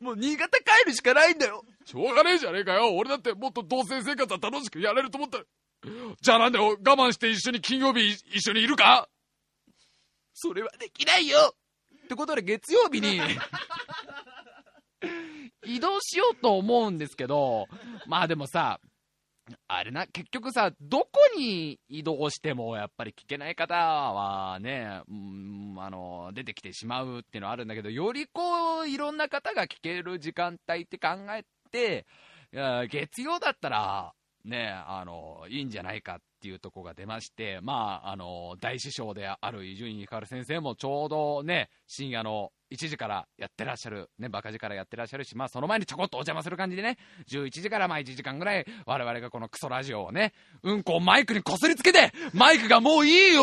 もう新潟帰るしかないんだよ。しょうがねえじゃねえかよ。俺だってもっと同棲生活は楽しくやれると思った。じゃあなんで我慢して一緒に金曜日一緒にいるか？それはできないよってことで月曜日に 移動しようと思うんですけど、まあでもさ、あれな、結局さ、どこに移動してもやっぱり聞けない方はね、うん、あの、出てきてしまうっていうのはあるんだけど、よりこう、いろんな方が聞ける時間帯って考えて、月曜だったら、ね、あの、いいんじゃないかっていうとこが出まして、まあ、あの、大師匠である伊集院光先生もちょうどね、深夜の1時からやってらっしゃる、ね、バカ時からやってらっしゃるし、まあその前にちょこっとお邪魔する感じでね、11時からまあ1時間ぐらい我々がこのクソラジオをね、うんこをマイクにこすりつけて、マイクがもういいよ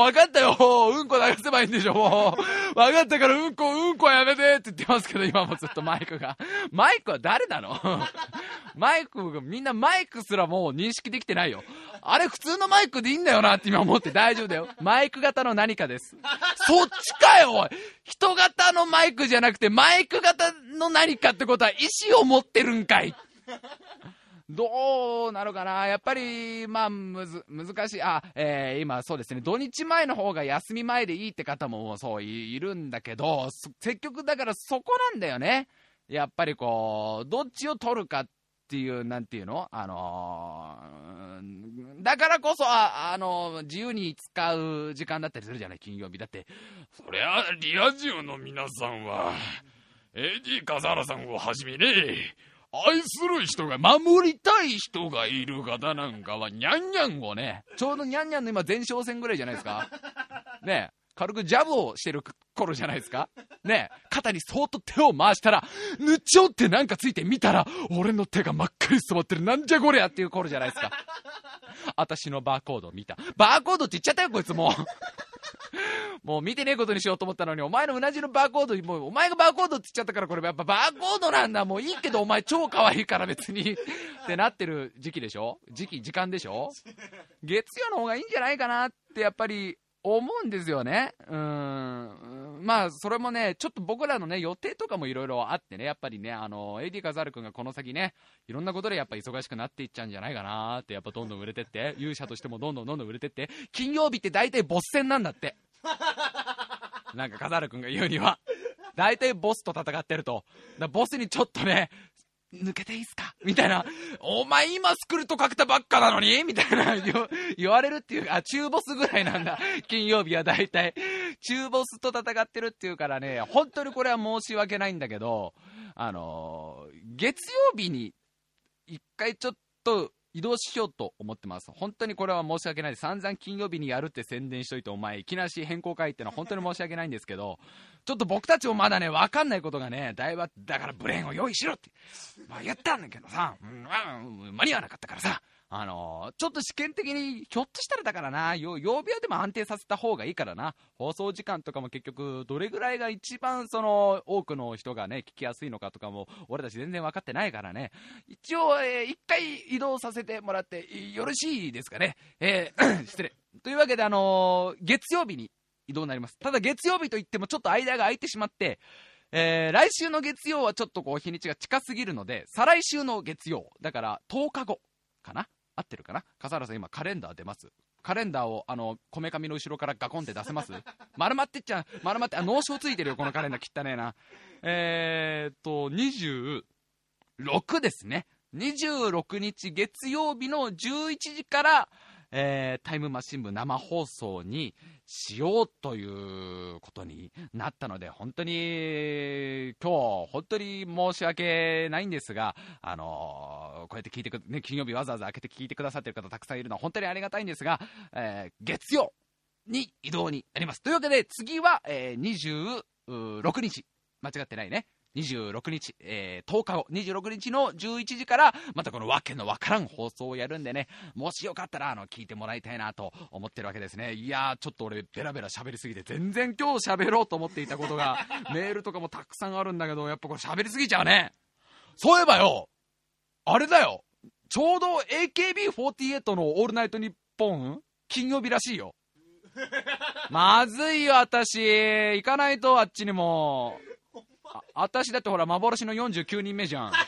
分かったようんこ流せばいいんでしょもう分かったからうんこ、うんこやめてって言ってますけど、今もずっとマイクが。マイクは誰なの？マイクが、みんなマイクすらもう認識できてないよ。あれ普通のマイクでいいんだよなって今思って大丈夫だよ。マイク型の何かです。そっちかよ、おい人型のマイクじゃなくて、マイク型の何かってことは意思を持ってるんかいどうなのかな？やっぱり、まあ、むず、難しい。あ、えー、今そうですね、土日前の方が休み前でいいって方もそういるんだけど、積極だからそこなんだよね。やっぱりこう、どっちを取るかっっていう、なんていうの？あのー、だからこそ、あ、あのー、自由に使う時間だったりするじゃない、金曜日。だって、そりゃ、リア充の皆さんは、AD 笠原さんをはじめね、愛する人が、守りたい人がいる方なんかは、ニャンニャンをね、ちょうどニャンニャンの今前哨戦ぐらいじゃないですか。ね軽くジャブをしてる頃じゃないですか？ね肩にそーっと手を回したら、ぬちょってなんかついてみたら、俺の手が真っ赤に染まってる。なんじゃこりゃっていう頃じゃないですか。私のバーコードを見た。バーコードって言っちゃったよ、こいつもう。もう見てねえことにしようと思ったのに、お前のうなじのバーコード、もうお前がバーコードって言っちゃったから、これやっぱバーコードなんだ。もういいけど、お前超可愛いから別にってなってる時期でしょ？時期、時間でしょ？月曜の方がいいんじゃないかなってやっぱり思うんですよね。うん。まあ、それもね、ちょっと僕らのね、予定とかもいろいろあってね、やっぱりね、あの、AD カザール君がこの先ね、いろんなことでやっぱ忙しくなっていっちゃうんじゃないかなって、やっぱどんどん売れてって、勇者としてもどんどんどんどん売れてって、金曜日って大体ボス戦なんだって。なんかカザール君が言うには。大体ボスと戦ってると。ボスにちょっとね、抜けていいっすか？みたいな。お前今スクルトかけたばっかなのに？みたいな 言われるっていう、あ、中ボスぐらいなんだ。金曜日は大体。中ボスと戦ってるっていうからね、本当にこれは申し訳ないんだけど、あのー、月曜日に一回ちょっと移動しようと思ってます。本当にこれは申し訳ないです。散々金曜日にやるって宣伝しといて、お前、いきなし変更会ってのは本当に申し訳ないんですけど、ちょっと僕たちもまだね、わかんないことがね、だいぶ、だからブレーンを用意しろって、まあ言ったんだけどさ、うん、間に合わなかったからさ、あのー、ちょっと試験的に、ひょっとしたらだからな、曜日はでも安定させた方がいいからな、放送時間とかも結局、どれぐらいが一番その、多くの人がね、聞きやすいのかとかも、俺たち全然分かってないからね、一応、えー、一回移動させてもらって、よろしいですかね。えー、失礼。というわけで、あのー、月曜日に移動になります。ただ月曜日といってもちょっと間が空いてしまって、えー、来週の月曜はちょっとこう日にちが近すぎるので、再来週の月曜、だから10日後かな？合ってるかな？笠原さん今カレンダー出ますカレンダーを、あの、こめかみの後ろからガコンって出せます？丸まってっちゃう。丸まって、あ、脳症ついてるよ、このカレンダー。汚ねえな。えー、っと、26ですね。26日月曜日の11時から、えー、タイムマシン部生放送にしようということになったので、本当に、今日、本当に申し訳ないんですが、あのー、こうやって聞いてく、ね、金曜日わざわざ開けて聞いてくださってる方たくさんいるのは本当にありがたいんですが、えー、月曜に移動になります。というわけで、次は、えー、26日。間違ってないね。26日、えー、10日後、26日の11時から、またこのわけのわからん放送をやるんでね、もしよかったら、あの、聞いてもらいたいなと思ってるわけですね。いやー、ちょっと俺、ベラベラ喋りすぎて、全然今日喋ろうと思っていたことが、メールとかもたくさんあるんだけど、やっぱこれ喋りすぎちゃうね。そういえばよ、あれだよ、ちょうど AKB48 のオールナイトニッポン、金曜日らしいよ。まずいよ、私。行かないと、あっちにも。あ、私だってほら、幻の49人目じゃん。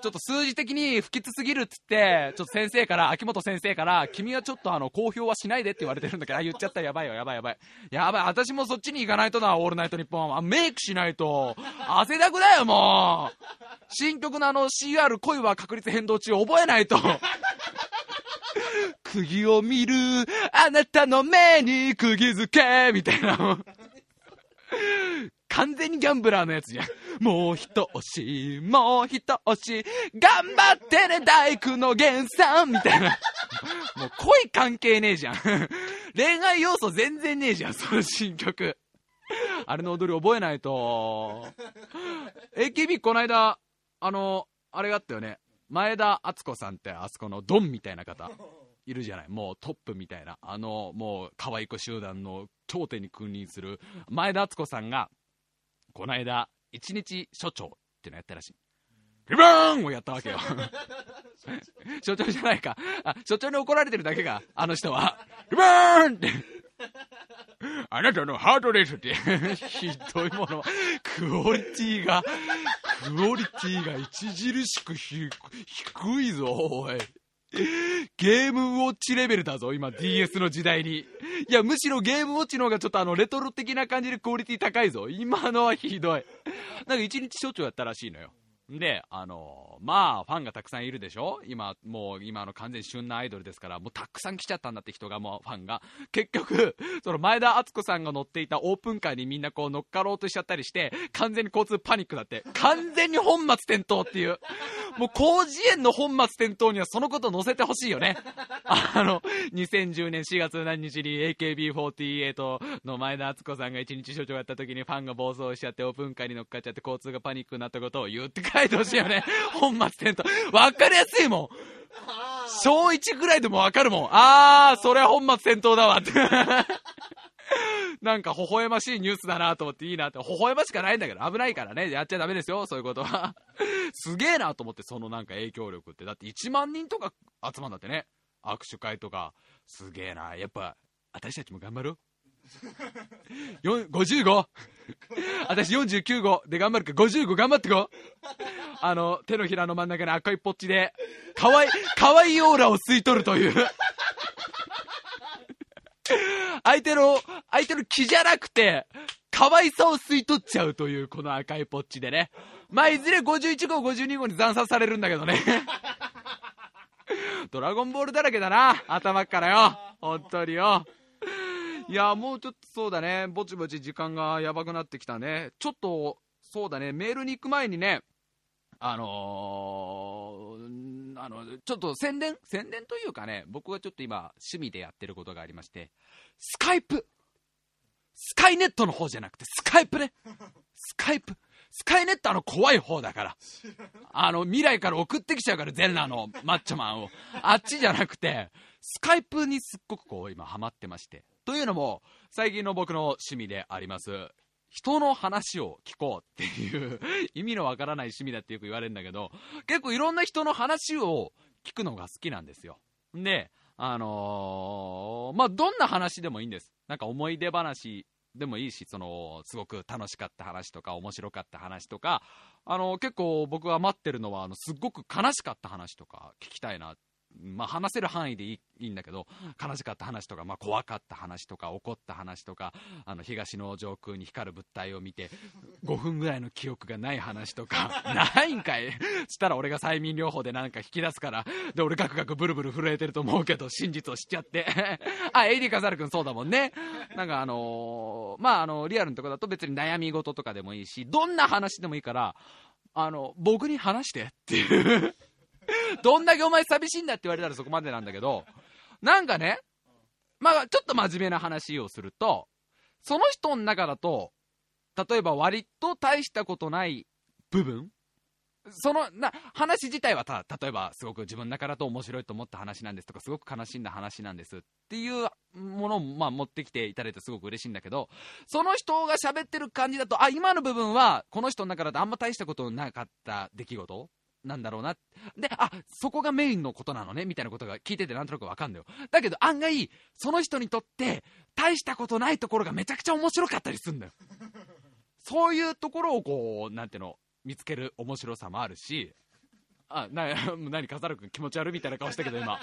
ちょっと数字的に不吉すぎるっつって、ちょっと先生から、秋元先生から、君はちょっとあの、公表はしないでって言われてるんだけど、あ、言っちゃったやばいよ、やばいやばい。やばい、私もそっちに行かないとな、オールナイトニッポンは。メイクしないと。汗だくだよ、もう。新曲のあの CR 恋は確率変動中覚えないと。釘を見る、あなたの目に釘付け、みたいな。完全にギャンブラーのやつじゃん。もう一押し、もう一押し、頑張ってね、大工の源さんみたいな。もう恋関係ねえじゃん。恋愛要素全然ねえじゃん、その新曲。あれの踊り覚えないと。AKB この間、あの、あれがあったよね。前田敦子さんってあそこのドンみたいな方。いるじゃない。もうトップみたいな。あの、もう可愛い子集団の頂点に君臨する前田敦子さんが、この間、一日所長ってのやったらしい。ビバーンをやったわけよ。所長じゃないか。あ、所長に怒られてるだけが、あの人は。ビバーンって。あなたのハートレースって、ひどいもの。クオリティが、クオリティが著しく低いぞ、おい。ゲームウォッチレベルだぞ、今 DS の時代に。いや、むしろゲームウォッチの方がちょっとあの、レトロ的な感じでクオリティ高いぞ。今のはひどい。なんか一日所長やったらしいのよ。で、あのー、まあ、ファンがたくさんいるでしょ？今、もう、今の完全旬なアイドルですから、もうたくさん来ちゃったんだって人が、もうファンが。結局、その前田敦子さんが乗っていたオープンカーにみんなこう乗っかろうとしちゃったりして、完全に交通パニックだって。完全に本末転倒っていう。もう、広辞苑の本末転倒にはそのこと載せてほしいよね。あの、2010年4月何日に AKB48 の前田敦子さんが一日所長やった時にファンが暴走しちゃってオープンカーに乗っかっちゃって交通がパニックになったことを言って書いてほしいよね。本末転倒。わかりやすいもん。小1ぐらいでもわかるもん。あー、それは本末転倒だわって。なんか微笑ましいニュースだなと思っていいなって。微笑ましかないんだけど、危ないからね。やっちゃダメですよ、そういうことは。すげえなと思って、そのなんか影響力って。だって1万人とか集まんだってね。握手会とか。すげえな。やっぱ、私たちも頑張ろう。よん 55! 私49号で頑張るから55頑張ってこあの、手のひらの真ん中に赤いポッチで、かわいい、かわいいオーラを吸い取るという。相手の、相手の気じゃなくて、可愛さを吸い取っちゃうという、この赤いポッチでね。まあ、いずれ51号、52号に惨殺されるんだけどね。ドラゴンボールだらけだな、頭からよ。本当によ。いや、もうちょっとそうだね、ぼちぼち時間がやばくなってきたね。ちょっと、そうだね、メールに行く前にね、あのー、あの、ちょっと宣伝？宣伝というかね、僕がちょっと今、趣味でやってることがありまして、スカイプスカイネットの方じゃなくて、スカイプねスカイプスカイネットあの怖い方だから。あの、未来から送ってきちゃうから、ゼルナのマッチョマンを。あっちじゃなくて、スカイプにすっごくこう、今ハマってまして。というのも、最近の僕の趣味であります、人の話を聞こうっていう意味のわからない趣味だってよく言われるんだけど、結構いろんな人の話を聞くのが好きなんですよ。で、あのー、まあ、どんな話でもいいんです。なんか思い出話でもいいし、その、すごく楽しかった話とか、面白かった話とか、あの、結構僕が待ってるのは、あの、すっごく悲しかった話とか聞きたいなっまあ、話せる範囲でいいんだけど、悲しかった話とか、まあ、怖かった話とか、怒った話とか、あの東の上空に光る物体を見て、5分ぐらいの記憶がない話とか、ないんかい？したら俺が催眠療法でなんか引き出すから、で、俺ガクガクブルブル震えてると思うけど、真実を知っちゃって。あ、エイディ・カザル君そうだもんね。なんかあのー、まあ、あの、リアルのとこだと別に悩み事とかでもいいし、どんな話でもいいから、あの、僕に話してっていう。どんだけお前寂しいんだって言われたらそこまでなんだけど、なんかね、まあ、ちょっと真面目な話をすると、その人の中だと、例えば割と大したことない部分そのな話自体はた例えばすごく自分の中だと面白いと思った話なんですとかすごく悲しんだ話なんですっていうものを、まあ、持ってきていただいてすごく嬉しいんだけどその人が喋ってる感じだとあ今の部分はこの人の中だとあんま大したことなかった出来事なんだろうな。で、あ、そこがメインのことなのね、みたいなことが聞いててなんとなくわかんないよ。だけど案外、その人にとって、大したことないところがめちゃくちゃ面白かったりすんだよ。そういうところをこう、なんていうの、見つける面白さもあるし、あ、な、何、笠原君気持ち悪いみたいな顔したけど今。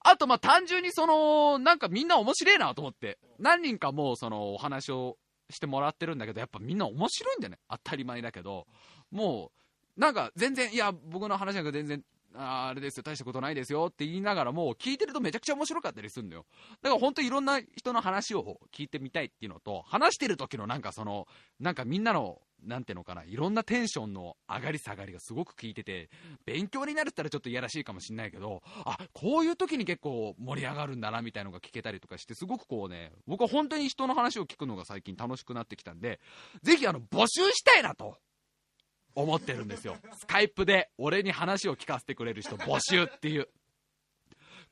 あと、まあ、単純にその、なんかみんな面白いなと思って、何人かもうそのお話をしてもらってるんだけど、やっぱみんな面白いんだよね。当たり前だけど、もう、なんか全然、いや、僕の話なんか全然、ああれですよ、大したことないですよって言いながらも、聞いてるとめちゃくちゃ面白かったりするんだよ。だから本当いろんな人の話を聞いてみたいっていうのと、話してる時のなんかその、なんかみんなの、なんていうのかな、いろんなテンションの上がり下がりがすごく聞いてて、勉強になるったらちょっといやらしいかもしんないけど、あ、こういう時に結構盛り上がるんだなみたいのが聞けたりとかして、すごくこうね、僕は本当に人の話を聞くのが最近楽しくなってきたんで、ぜひあの、募集したいなと。思ってるんですよ。スカイプで俺に話を聞かせてくれる人募集っていう。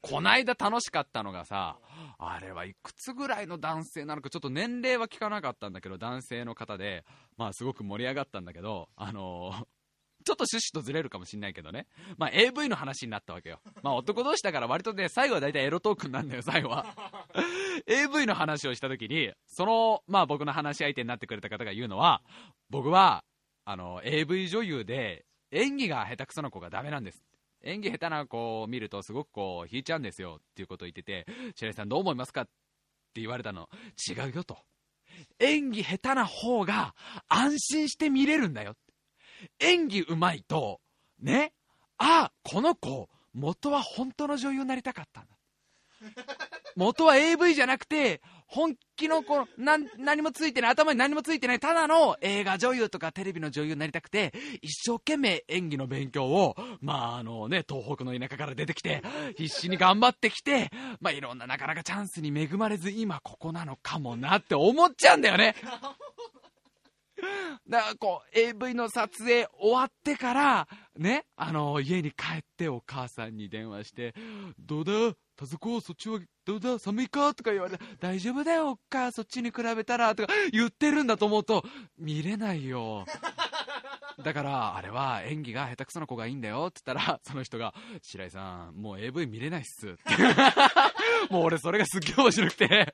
こないだ楽しかったのがさ、あれはいくつぐらいの男性なのか、ちょっと年齢は聞かなかったんだけど、男性の方で、まあすごく盛り上がったんだけど、あのー、ちょっと趣旨とずれるかもしんないけどね。まあ AV の話になったわけよ。まあ男同士だから割とね、最後は大体エロトークになるんだよ、最後は。AV の話をした時に、その、まあ僕の話し相手になってくれた方が言うのは、僕は、あの、AV 女優で演技が下手くそな子がダメなんです。演技下手な子を見るとすごくこう引いちゃうんですよっていうことを言ってて、白井さんどう思いますか？って言われたの。違うよと。演技下手な方が安心して見れるんだよ。演技うまいと、ね、ああ、この子、元は本当の女優になりたかったんだ。元は AV じゃなくて、本気のこの何何もついてない、頭に何もついてない、ただの映画女優とかテレビの女優になりたくて、一生懸命演技の勉強を、まああのね、東北の田舎から出てきて、必死に頑張ってきて、まあいろんななかなかチャンスに恵まれず、今ここなのかもなって思っちゃうんだよね。だからこう AV の撮影終わってからねあの家に帰ってお母さんに電話して「どうだ？田底そっちはどうだ？寒いか?」とか言われて「大丈夫だよ。おっかそっちに比べたら」とか言ってるんだと思うと見れないよ。だからあれは演技が下手くそな子がいいんだよって言ったらその人が「白井さんもう AV 見れないっす」って。もう俺それがすっげえ面白くて。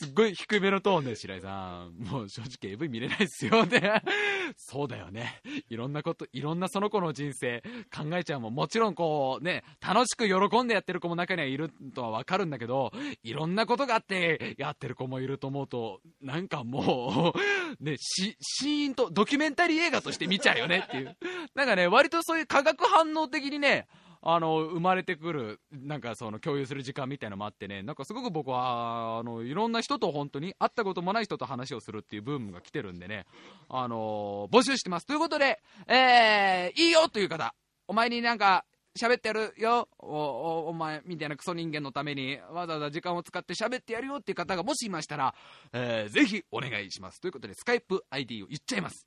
すっごい低めのトーンで、白井さん、もう正直 AV 見れないっすよって。そうだよね。いろんなこと、いろんなその子の人生考えちゃうもん。もちろんこうね、楽しく喜んでやってる子も中にはいるとはわかるんだけど、いろんなことがあってやってる子もいると思うと、なんかもう、ね、し、シーンと、ドキュメンタリー映画として見ちゃうよねっていう。なんかね、割とそういう化学反応的にね、あの、生まれてくる、なんかその共有する時間みたいなのもあってね、なんかすごく僕は、あの、いろんな人と本当に会ったこともない人と話をするっていうブームが来てるんでね、あの、募集してます。ということで、えー、いいよという方、お前になんか、喋ってやるよおお前みたいなクソ人間のためにわざわざ時間を使って喋ってやるよっていう方がもしいましたら、えー、ぜひお願いします。ということでスカイプ ID を言っちゃいます。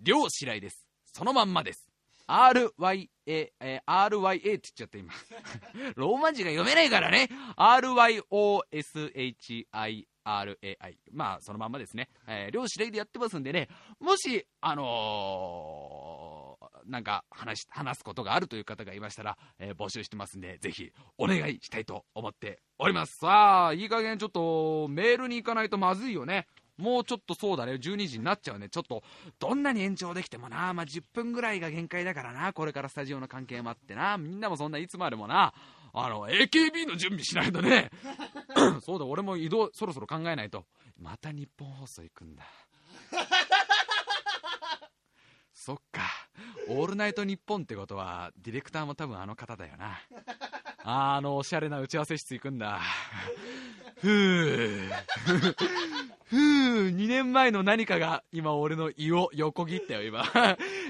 両白井です。そのまんまです。RYA、えー、RYA って言っちゃった今。ローマ字が読めないからね。RYOSHIRAI。まあ、そのまんまですね。えー、両指令でやってますんでね、もし、あのー、なんか話、話すことがあるという方がいましたら、えー、募集してますんで、ぜひ、お願いしたいと思っております。さあ、いい加減ちょっと、メールに行かないとまずいよね。もうちょっとそうだね、12時になっちゃうね。ちょっと、どんなに延長できてもな、まあ、10分ぐらいが限界だからな、これからスタジオの関係もあってな、みんなもそんないつまでもな、あの、AKB の準備しないとね、そうだ、俺も移動、そろそろ考えないと。また日本放送行くんだ。そっか。オールナイトニッポンってことは、ディレクターも多分あの方だよな。あの、おしゃれな打ち合わせ室行くんだ。ふぅ。ふぅ、2年前の何かが今俺の胃を横切ったよ、今。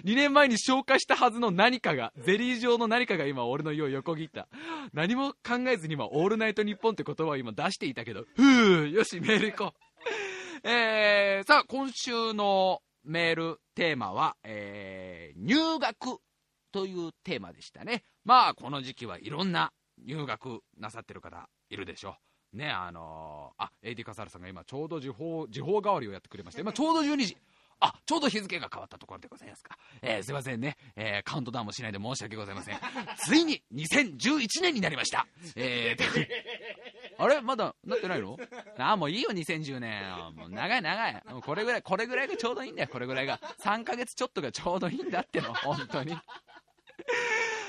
2年前に消化したはずの何かが、ゼリー状の何かが今俺の胃を横切った。何も考えずに今、オールナイトニッポンって言葉を今出していたけど、ふぅ、よし、メール行こう。えー、さあ、今週のメールテーマは、えー、入学というテーマでしたね。まあ、この時期はいろんな入学なさってる方いるでしょう。ね、あのー、あ、AD 笠原さんが今ちょうど時報、時報代わりをやってくれまして、今ちょうど12時。あ、ちょうど日付が変わったところでございますか。えー、すいませんね。えー、カウントダウンもしないで申し訳ございません。ついに2011年になりました。えー、あれ？まだなってないの？あ、もういいよ、2010年。もう長い長い。もうこれぐらい、これぐらいがちょうどいいんだよ、これぐらいが。3ヶ月ちょっとがちょうどいいんだっての、本当に。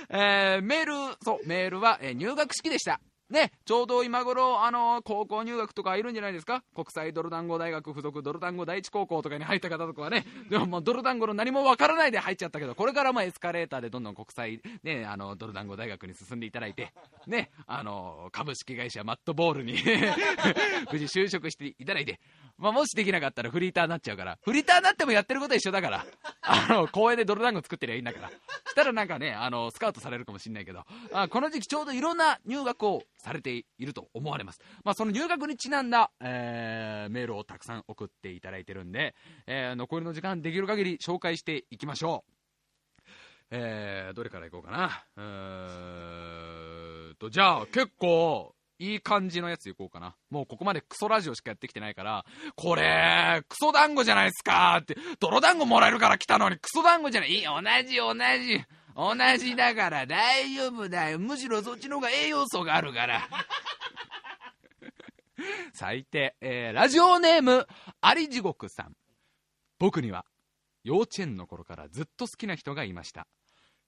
えー、メール、そう、メールは、えー、入学式でした。ね、ちょうど今頃、あの、高校入学とかいるんじゃないですか？国際ドル団子大学附属ドル団子第一高校とかに入った方とかはね、でももうドル団子の何もわからないで入っちゃったけど、これからもエスカレーターでどんどん国際、ね、あの、ドル団子大学に進んでいただいて、ね、あの、株式会社マットボールに 無事就職していただいて、まあ、もしできなかったらフリーターになっちゃうから、フリーターになってもやってることは一緒だから、あの、公園でドル団子作ってりゃいいんだから。したらなんかね、あの、スカウトされるかもしんないけど、あこの時期ちょうどいろんな入学をされていると思われます。まあ、その入学にちなんだ、えー、メールをたくさん送っていただいてるんで、えー、残りの時間できる限り紹介していきましょう。えー、どれからいこうかな。えーんと、じゃあ結構、いい感じのやついこうかな。もうここまでクソラジオしかやってきてないから、これ、クソ団子じゃないですかって、泥団子もらえるから来たのにクソ団子じゃない。い、同じ同じ。同じだから大丈夫だよ。むしろそっちの方が栄養素があるから。最低。えー、ラジオネーム、あり地獄さん。僕には、幼稚園の頃からずっと好きな人がいました。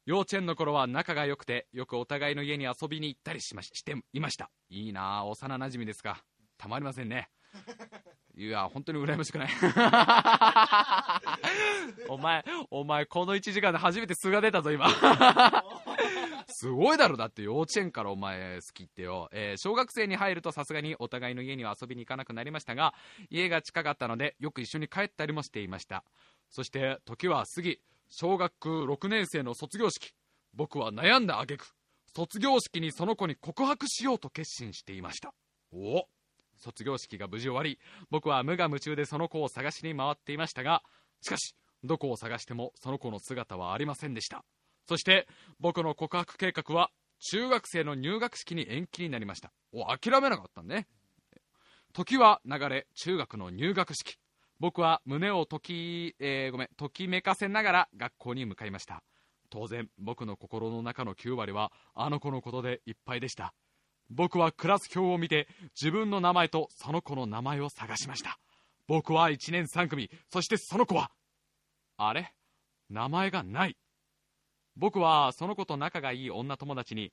幼稚園の頃は仲が良くてよくお互いの家に遊びに行ったりしましていました。いいな幼なじみですか。たまりませんね。いや本当に羨ましくない。お前お前この1時間で初めて素が出たぞ今。すごいだろだって幼稚園からお前好きってよ、えー、小学生に入るとさすがにお互いの家には遊びに行かなくなりましたが家が近かったのでよく一緒に帰ったりもしていました。そして時は過ぎ小学6年生の卒業式。僕は悩んだ挙句。卒業式にその子に告白しようと決心していました。お卒業式が無事終わり僕は無我夢中でその子を探しに回っていましたがしかしどこを探してもその子の姿はありませんでした。そして僕の告白計画は中学生の入学式に延期になりました。お諦めなかったね。時は流れ中学の入学式。僕は胸をとき、えー、ごめん、ときめかせながら学校に向かいました。当然、僕の心の中の9割はあの子のことでいっぱいでした。僕はクラス表を見て自分の名前とその子の名前を探しました僕は1年3組そしてその子はあれ？名前がない僕はその子と仲がいい女友達に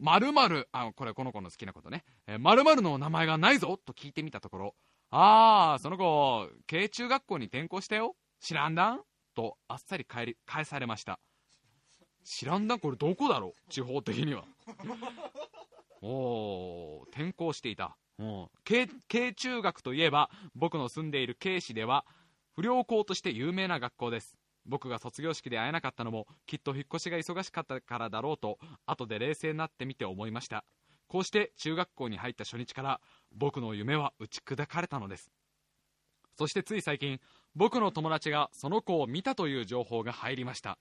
〇〇あこれこの子の好きなことね〇〇の名前がないぞと聞いてみたところああその子慶中学校に転校したよ?知らんだん?とあっさり返り返されました。知らんだん?これどこだろう?地方的には。おお転校していた。慶中学といえば僕の住んでいる慶市では不良校として有名な学校です。僕が卒業式で会えなかったのもきっと引っ越しが忙しかったからだろうと後で冷静になってみて思いました。こうして中学校に入った初日から僕の夢は打ち砕かれたのです。そしてつい最近僕の友達がその子を見たという情報が入りました。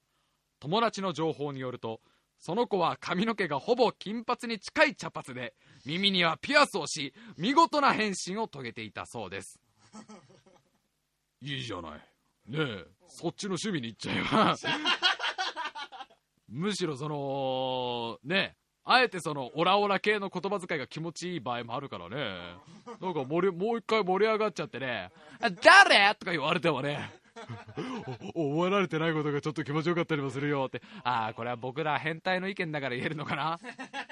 友達の情報によるとその子は髪の毛がほぼ金髪に近い茶髪で耳にはピアスをし見事な変身を遂げていたそうです。いいじゃない。ねえそっちの趣味に行っちゃえば。むしろそのねあえてそのオラオラ系の言葉遣いが気持ちいい場合もあるからね。なんか盛りもう一回盛り上がっちゃってね。誰？とか言われてもね。思われてないことがちょっと気持ちよかったりもするよって。ああこれは僕ら変態の意見だから言えるのかな。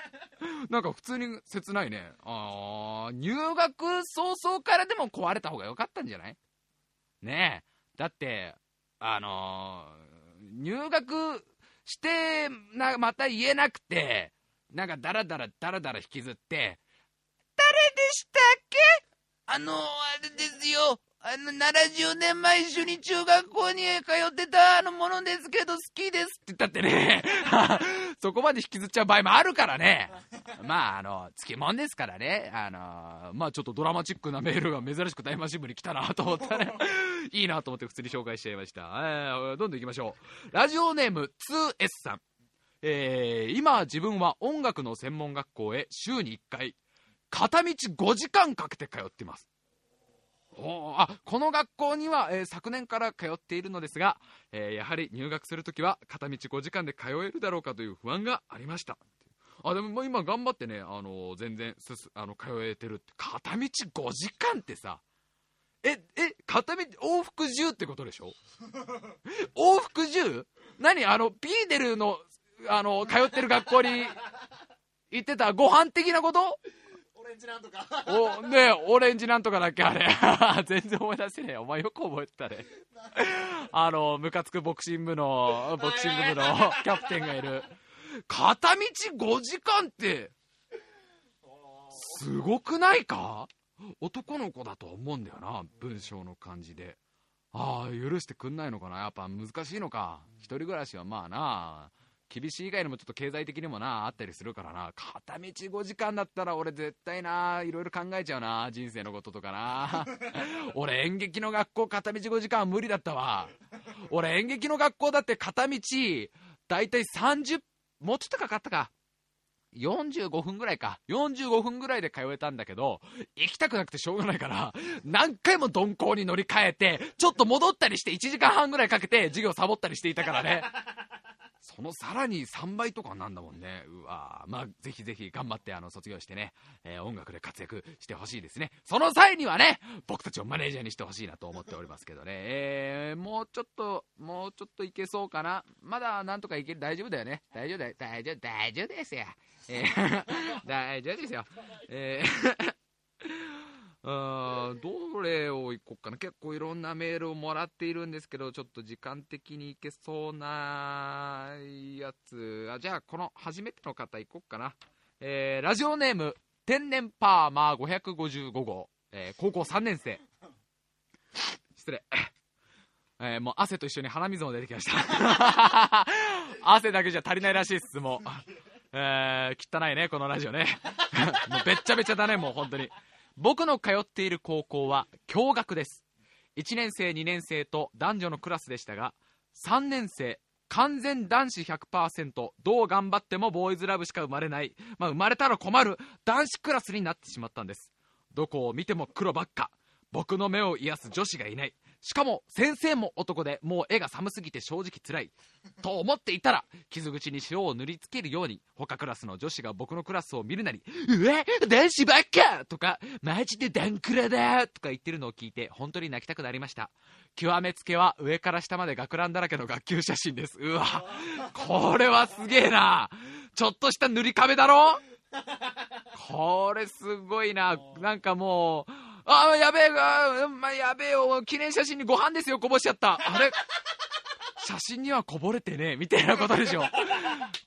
なんか普通に切ないね。ああ入学早々からでも壊れた方が良かったんじゃない？ねえ。だってあのー、入学してなまた言えなくてなんかダラダラダラダラ引きずって誰でしたっけ？あのあれですよあの、70年前一緒に中学校に通ってたあのものですけど好きですって言ったってね、そこまで引きずっちゃう場合もあるからね。まあ、あの、つきもんですからね。あの、まあちょっとドラマチックなメールが珍しくタイムマシン部に来たなと思ったね。いいなと思って普通に紹介しちゃいました。えー、どんどん行きましょう。ラジオネーム 2S さん。えー、今自分は音楽の専門学校へ週に1回、片道5時間かけて通ってます。あこの学校には、えー、昨年から通っているのですが、えー、やはり入学するときは片道5時間で通えるだろうかという不安がありましたあでも今頑張ってね、あのー、全然すすあの通えてるって片道5時間ってさええ片道往復10ってことでしょ？往復 10? 何？あのピーデルのあの通ってる学校に行ってたご飯的なこと？レンジなんとか。お、ねオレンジなんとかだっけ？あれ。全然思い出せねえ。お前よく覚えてたね。あの、ムカつくボクシング部の、ボクシング部のキャプテンがいる。片道5時間って、すごくないか？男の子だと思うんだよな、文章の感じで。ああ、許してくんないのかな？やっぱ難しいのか。一人暮らしはまあな厳しい以外にもちょっと経済的にもな、あったりするからな、片道5時間だったら俺絶対な、いろいろ考えちゃうな、人生のこととかな。俺演劇の学校片道5時間は無理だったわ。俺演劇の学校だって片道、だいたい30、もうちょっとかかったか。45分ぐらいか。45分ぐらいで通えたんだけど、行きたくなくてしょうがないから、何回も鈍行に乗り換えて、ちょっと戻ったりして1時間半ぐらいかけて授業サボったりしていたからね。そのさらに3倍とかなんだもんね。うわまあ、ぜひぜひ頑張ってあの卒業してね、えー、音楽で活躍してほしいですね。その際にはね、僕たちをマネージャーにしてほしいなと思っておりますけどね。えー、もうちょっと、もうちょっといけそうかな。まだなんとかいける。大丈夫だよね。大丈夫だよ。大丈夫、大丈夫ですよ。えー、大丈夫ですよ。えーあどれをいこうかな。結構いろんなメールをもらっているんですけどちょっと時間的にいけそうなやつ。あじゃあこの初めての方いこうかな、えー、ラジオネーム天然パーマー555号、えー、高校3年生。失礼。えー、もう汗と一緒に鼻水も出てきました。汗だけじゃ足りないらしいっすもう。えー、汚いねこのラジオね。もうべっちゃべちゃだねもう本当に。僕の通っている高校は共学です。1年生2年生と男女のクラスでしたが3年生完全男子100%どう頑張ってもボーイズラブしか生まれない、まあ、生まれたら困る男子クラスになってしまったんです。どこを見ても黒ばっか。僕の目を癒す女子がいない。しかも先生も男でもう絵が寒すぎて正直辛い。と思っていたら、傷口に塩を塗りつけるように、他クラスの女子が僕のクラスを見るなり、うわ男子ばっかとか、マジでダンクラだとか言ってるのを聞いて、本当に泣きたくなりました。極めつけは上から下まで学ランだらけの学級写真です。うわ、これはすげえな。ちょっとした塗り壁だろ？これすごいな。なんかもう、あ、やべえが、まあ、やべえよ、記念写真にご飯ですよ、こぼしちゃった。あれ？写真にはこぼれてねえみたいなことでしょ。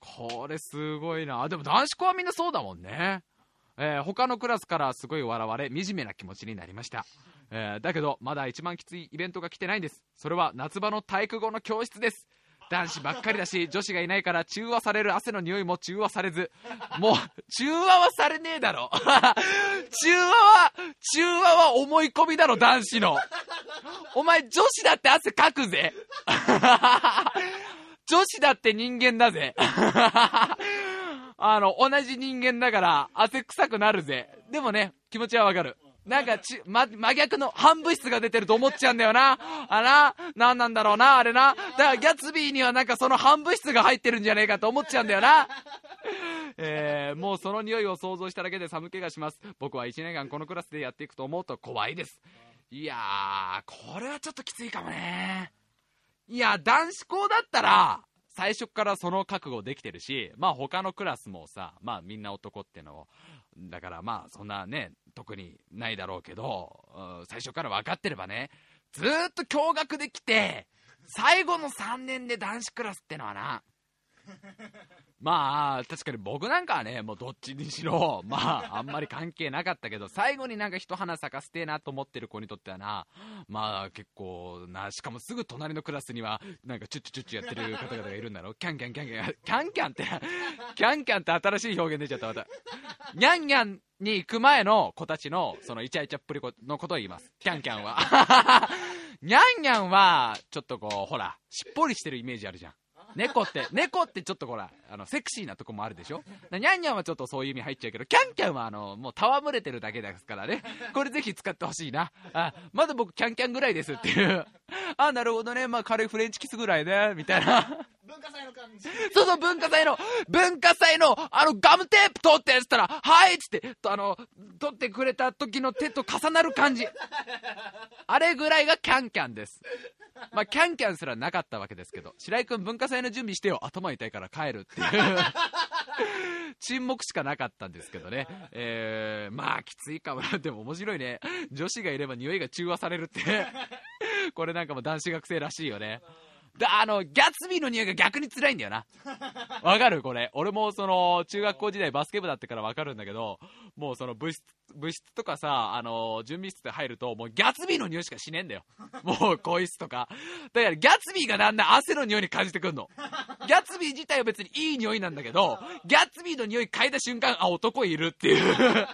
これすごいな。でも男子校はみんなそうだもんね。えー、他のクラスからすごい笑われ、惨めな気持ちになりました。えー、だけど、まだ一番きついイベントが来てないんです。それは夏場の体育後の教室です。男子ばっかりだし、女子がいないから中和される汗の匂いも中和されず、もう、中和はされねえだろ。中和は、中和は思い込みだろ、男子の。お前、女子だって汗かくぜ。女子だって人間だぜ。あの、同じ人間だから汗臭くなるぜ。でもね、気持ちはわかる。なんかち、ま、真逆の反物質が出てると思っちゃうんだよな。あな、なんなんだろうな、あれな。だからギャツビーにはなんかその反物質が入ってるんじゃねえかと思っちゃうんだよな。えー、もうその匂いを想像しただけで寒気がします。僕は1年間このクラスでやっていくと思うと怖いです。いやー、これはちょっときついかもね。いや、男子校だったら、最初からその覚悟できてるし、まあ他のクラスもさ、まあみんな男ってのを、だからまあそんなね、特にないだろうけど、最初から分かってればね、ずっと驚愕できて、最後の3年で男子クラスってのはな、まあ、確かに僕なんかはね、もうどっちにしろ、まあ、あんまり関係なかったけど、最後になんか一花咲かせてえなと思ってる子にとってはな、まあ結構な、しかもすぐ隣のクラスには、なんかチュッチュチュッチュやってる方々がいるんだろキャンキャンキャンキャン、キャンキャンって、キャンキャンって新しい表現出ちゃった、また。ニャンニャンに行く前の子たちの、そのイチャイチャっぷりのことを言います。キャンキャンは。ニャンニャンは、ちょっとこう、ほら、しっぽりしてるイメージあるじゃん。猫って、猫ってちょっとほら、あの、セクシーなとこもあるでしょ？ニャンニャンはちょっとそういう意味入っちゃうけど、キャンキャンはあの、もう戯れてるだけですからね。これぜひ使ってほしいな。あ、まだ僕キャンキャンぐらいですっていう。あ、なるほどね。まあ軽いフレンチキスぐらいね。みたいな。文化祭の感じ。そうそう、文化祭の、文化祭の、あの、ガムテープ取ってやつったら、はいっつって、あの、取ってくれた時の手と重なる感じ。あれぐらいがキャンキャンです。まあ、キャンキャンすらなかったわけですけど、白井くん文化祭の準備してよ、頭痛いから帰るっていう。沈黙しかなかったんですけどね。えー、まあ、きついかもな。でも面白いね。女子がいれば匂いが中和されるって。これなんかも男子学生らしいよね。だあの、ギャツビーの匂いが逆に辛いんだよな。わかる？これ。俺もその、中学校時代バスケ部だってからわかるんだけど、もうその部室、部室とかさ、あの、準備室で入ると、もうギャツビーの匂いしかしねえんだよ。もう、更衣室とか。だからギャツビーがだんだん汗の匂いに感じてくんの？ギャツビー自体は別にいい匂いなんだけど、ギャツビーの匂い嗅いだ瞬間、あ、男いるっていう。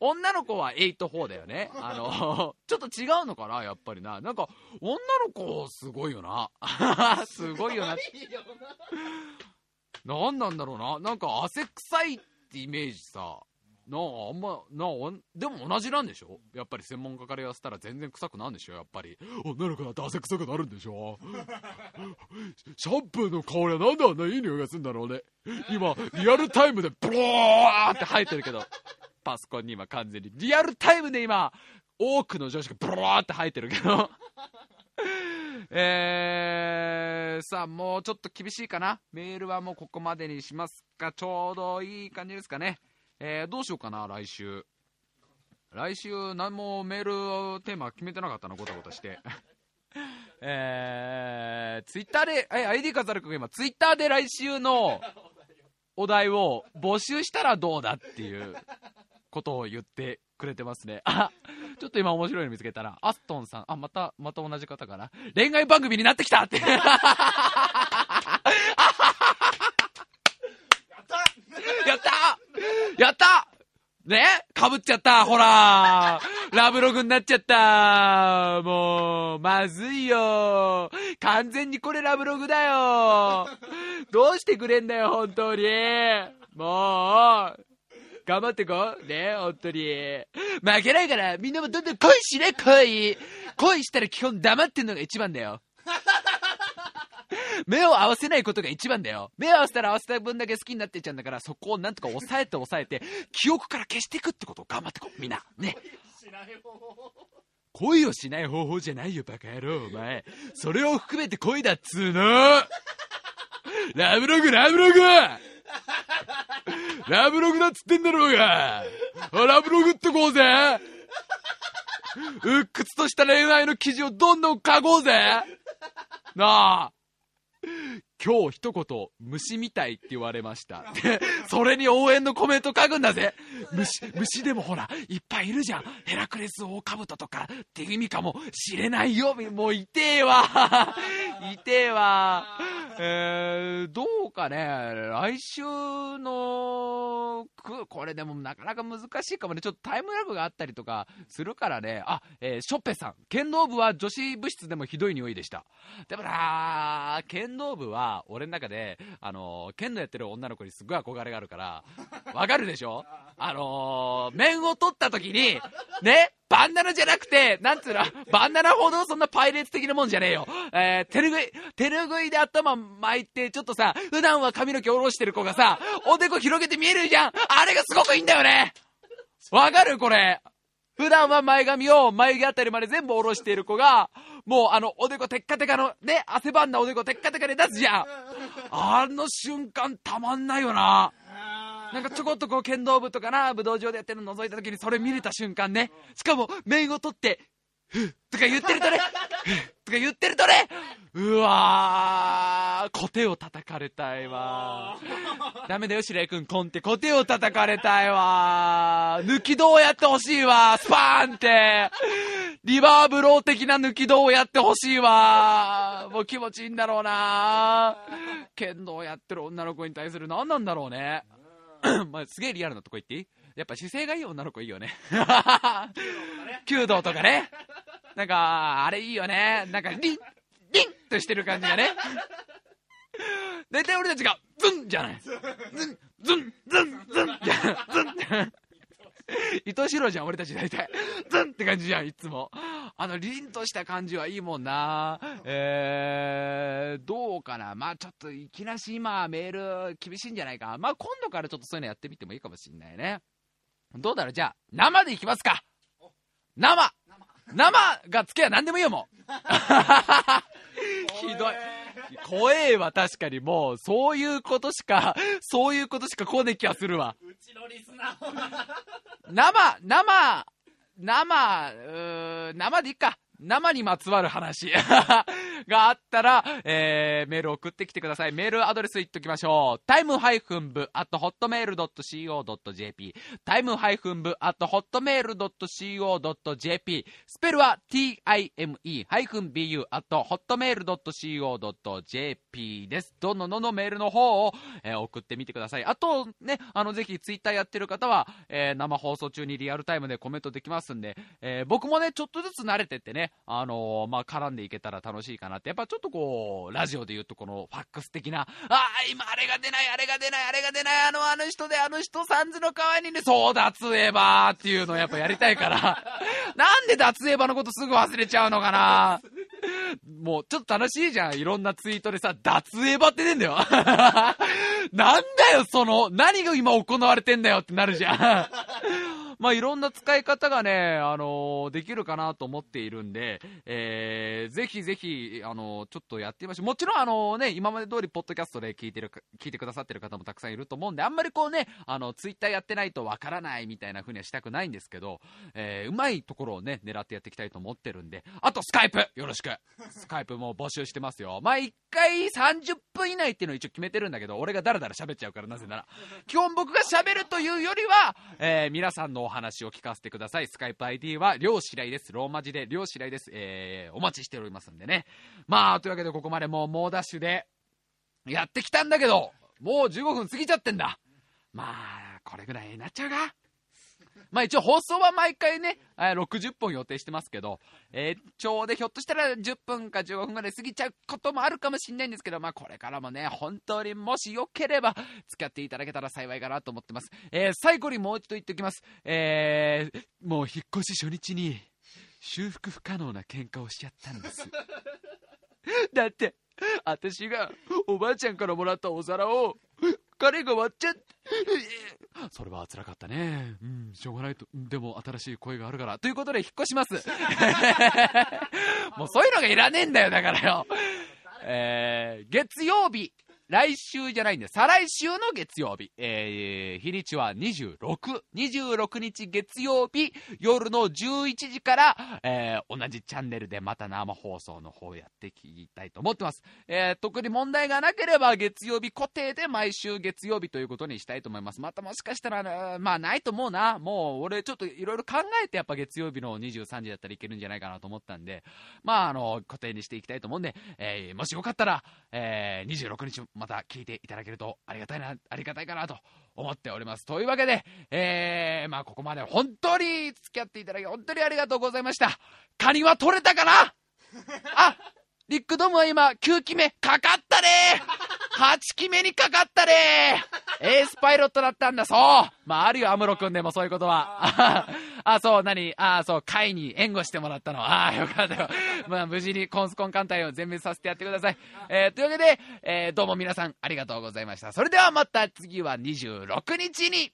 女の子は8-4だよね。あの、ちょっと違うのかな、やっぱりな。なんか、女の子、すごいよな。すごいよな。いいよななんだろうな。なんか、汗臭いってイメージさ。なあ、あんま、なあ、でも同じなんでしょ？やっぱり専門家から言わせたら全然臭くなるんでしょ？やっぱり。女の子だって汗臭くなるんでしょ？シャンプーの香りはなんであんないい匂いがするんだろうね。今、リアルタイムでブワーって生えてるけど、パソコンに今完全に、リアルタイムで今、多くの女子がブワーって生えてるけど、えー、さあ、もうちょっと厳しいかな。メールはもうここまでにしますか。ちょうどいい感じですかね。えー、どうしようかな、来週。来週、何もメールテーマ決めてなかったの、ごたごたして。えー、ツイッターで、え、ID 飾るくんが今、ツイッターで来週のお題を募集したらどうだっていうことを言ってくれてますね。あ、ちょっと今面白いの見つけたら、アストンさん、あ、また、また同じ方かな。恋愛番組になってきたって。やったやったね？かぶっちゃったほらラブログになっちゃったもう、まずいよ完全にこれラブログだよどうしてくれんだよ、本当に。もう頑張ってこう。ね、本当に。負けないから、みんなもどんどん恋しね、恋。恋したら基本黙ってんのが一番だよ。目を合わせないことが一番だよ。目を合わせたら合わせた分だけ好きになっていっちゃうんだから、そこをなんとか抑えて抑えて、記憶から消していくってことを頑張ってこう。みんな。ね。しない方法恋をしない方法じゃないよ、バカ野郎、お前。それを含めて恋だっつーの。ラブログ、ラブログ ラブログだっつってんだろうが。ラブログっとこうぜ。鬱屈とした恋愛の記事をどんどん書こうぜ。なあ。今日一言、虫みたいって言われました。で、それに応援のコメント書くんだぜ。虫、虫でもほら、いっぱいいるじゃん。ヘラクレスオオカブトとかって意味かもしれないよ。もういてえわ。いてえわ。えー、どうかね、来週の、これでもなかなか難しいかもね。ちょっとタイムラグがあったりとかするからね。あ、えー、ショッペさん。剣道部は女子部室でもひどい匂いでした。でもな剣道部は、俺の中で、あのー、剣道やってる女の子にすごい憧れがあるから、わかるでしょ？あのー、面を取った時に、ね、バンダナじゃなくて、なんつうの、バンダナほどそんなパイレーツ的なもんじゃねえよ。えー、手ぬぐい、手ぬぐいで頭巻いて、ちょっとさ、普段は髪の毛下ろしてる子がさ、おでこ広げて見えるじゃん。あれがすごくいいんだよね。わかる？これ。普段は前髪を眉毛あたりまで全部下ろしている子が、もうあの、おでこテッカテカの、ね、汗ばんだおでこテッカテカで出すじゃん。あの瞬間たまんないよな。なんかちょこっとこう剣道部とかな、武道場でやってるの覗いた時にそれ見れた瞬間ね。しかも、面を取って、ふっとか言ってるとね、ふっとか言ってるとね、うわー、コテを叩かれたいわ。ダメだよ、白井くん、コンって、コテを叩かれたいわ。抜き道やってほしいわ。スパーンって。リバーブロー的な抜き道をやってほしいわ。もう気持ちいいんだろうな。剣道やってる女の子に対する。何なんだろうね。まあ、すげえリアルなとこ言っていい？やっぱ姿勢がいい女の子いいよね。弓道とかね。なんか、あれいいよね。なんか、リン、リンとしてる感じがね。大体俺たちが、ズンじゃない。ズン、ズン、ズン、ズン、ズン、ズン。伊藤四郎じゃん、俺たち大体。ズンって感じじゃん、いつも。あの、凛とした感じはいいもんな。えー、どうかな。まあちょっと、いきなし今、メール厳しいんじゃないか。まあ今度からちょっとそういうのやってみてもいいかもしんないね。どうだろうじゃあ、生でいきますか。生生がつけば何でもいいよ、もう。ひどい。怖えわ、確かにもう、そういうことしか、そういうことしか来ねえ気がするわ。うちのリスナー生、生、生、うー生でいいか。生にまつわる話 があったら、えー、メール送ってきてください。メールアドレス言っときましょう。タイムハイフン部 at hotmail.co.jp タイムハイフン部 at hotmail.co.jp スペルは time-bu at hotmail.co.jp です。どんどんどんどんメールの方を、えー送ってみてください。あと、ね、あの、ぜひツイッターやってる方は、えー生放送中にリアルタイムでコメントできますんで、えー僕もね、ちょっとずつ慣れてってね、あのーまあ、絡んでいけたら楽しいかなって、やっぱちょっとこう、ラジオで言うとこのファックス的な、ああ、今あれが出ない、あれが出ない、あれが出ない、あの、あの人で、あの人、サンズの川にね、そう、脱エヴァーっていうのをやっぱやりたいから、なんで脱エヴァのことすぐ忘れちゃうのかな？もう、ちょっと楽しいじゃん。いろんなツイートでさ、脱エヴァって出んだよ。なんだよ、その、何が今行われてんだよってなるじゃん。まあ、いろんな使い方がね、あのーできるかなと思っているんで、えー、ぜひぜひ、あのーちょっとやってみましょう。もちろん、あのーね、今まで通り、ポッドキャストで聞いてるか、聞いてくださってる方もたくさんいると思うんで、あんまりこうね、あの、ツイッターやってないとわからないみたいな風にはしたくないんですけど、えー、うまいところをね、狙ってやっていきたいと思ってるんで、あと、スカイプよろしく スカイプも募集してますよ。まあ、1回30分以内っていうのを一応決めてるんだけど、俺がダラダラ喋っちゃうから、なぜなら。基本僕が喋るというよりは、えー皆さんのお話を聞かせてください。スカイプ ID は、りょうしらいです。ローマ字で、りょうしらいです。えーお待ちしておりますんでね。まあ、というわけでここまでもう猛ダッシュで、やってきたんだけど、もう15分過ぎちゃってんだ。まあ、これぐらいになっちゃうかまあ一応放送は毎回ね、えー60本予定してますけど、延長でひょっとしたら10分か15分ぐらい過ぎちゃうこともあるかもしれないんですけど、まあこれからもね、本当にもしよければ付き合っていただけたら幸いかなと思ってます。えー最後にもう一度言っておきます。えーもう引っ越し初日に修復不可能な喧嘩をしちゃったんです。だって、私がおばあちゃんからもらったお皿を彼が割っちゃって、それは辛かったね。うん、しょうがないと。でも新しい声があるから。ということで引っ越します。もうそういうのがいらねえんだよ、だからよ。えー、月曜日。来週じゃないんだよ。再来週の月曜日。えー、日にちは26。26日月曜日、夜の11時から、えー、同じチャンネルでまた生放送の方やっていきたいと思ってます。えー、特に問題がなければ月曜日固定で毎週月曜日ということにしたいと思います。またもしかしたら、まあないと思うな。もう俺ちょっといろいろ考えてやっぱ月曜日の23時だったらいけるんじゃないかなと思ったんで、まああの、固定にしていきたいと思うんで、えー、もしよかったら、えー、26日また聞いていただけるとありがたいな、ありがたいかなと思っております。というわけで、えー、まあここまで本当に付き合っていただき本当にありがとうございました。カニは取れたかな？あリックドームは今9期目かかったね8期目にかかったねエースパイロットだったんだ、そうまああるよ、アムロ君でもそういうことは。あ、そう、何あ、そう、会に援護してもらったの。ああ、よかったよ。まあ無事にコンスコン艦隊を全滅させてやってください。えー、というわけで、えー、どうも皆さんありがとうございました。それではまた次は26日に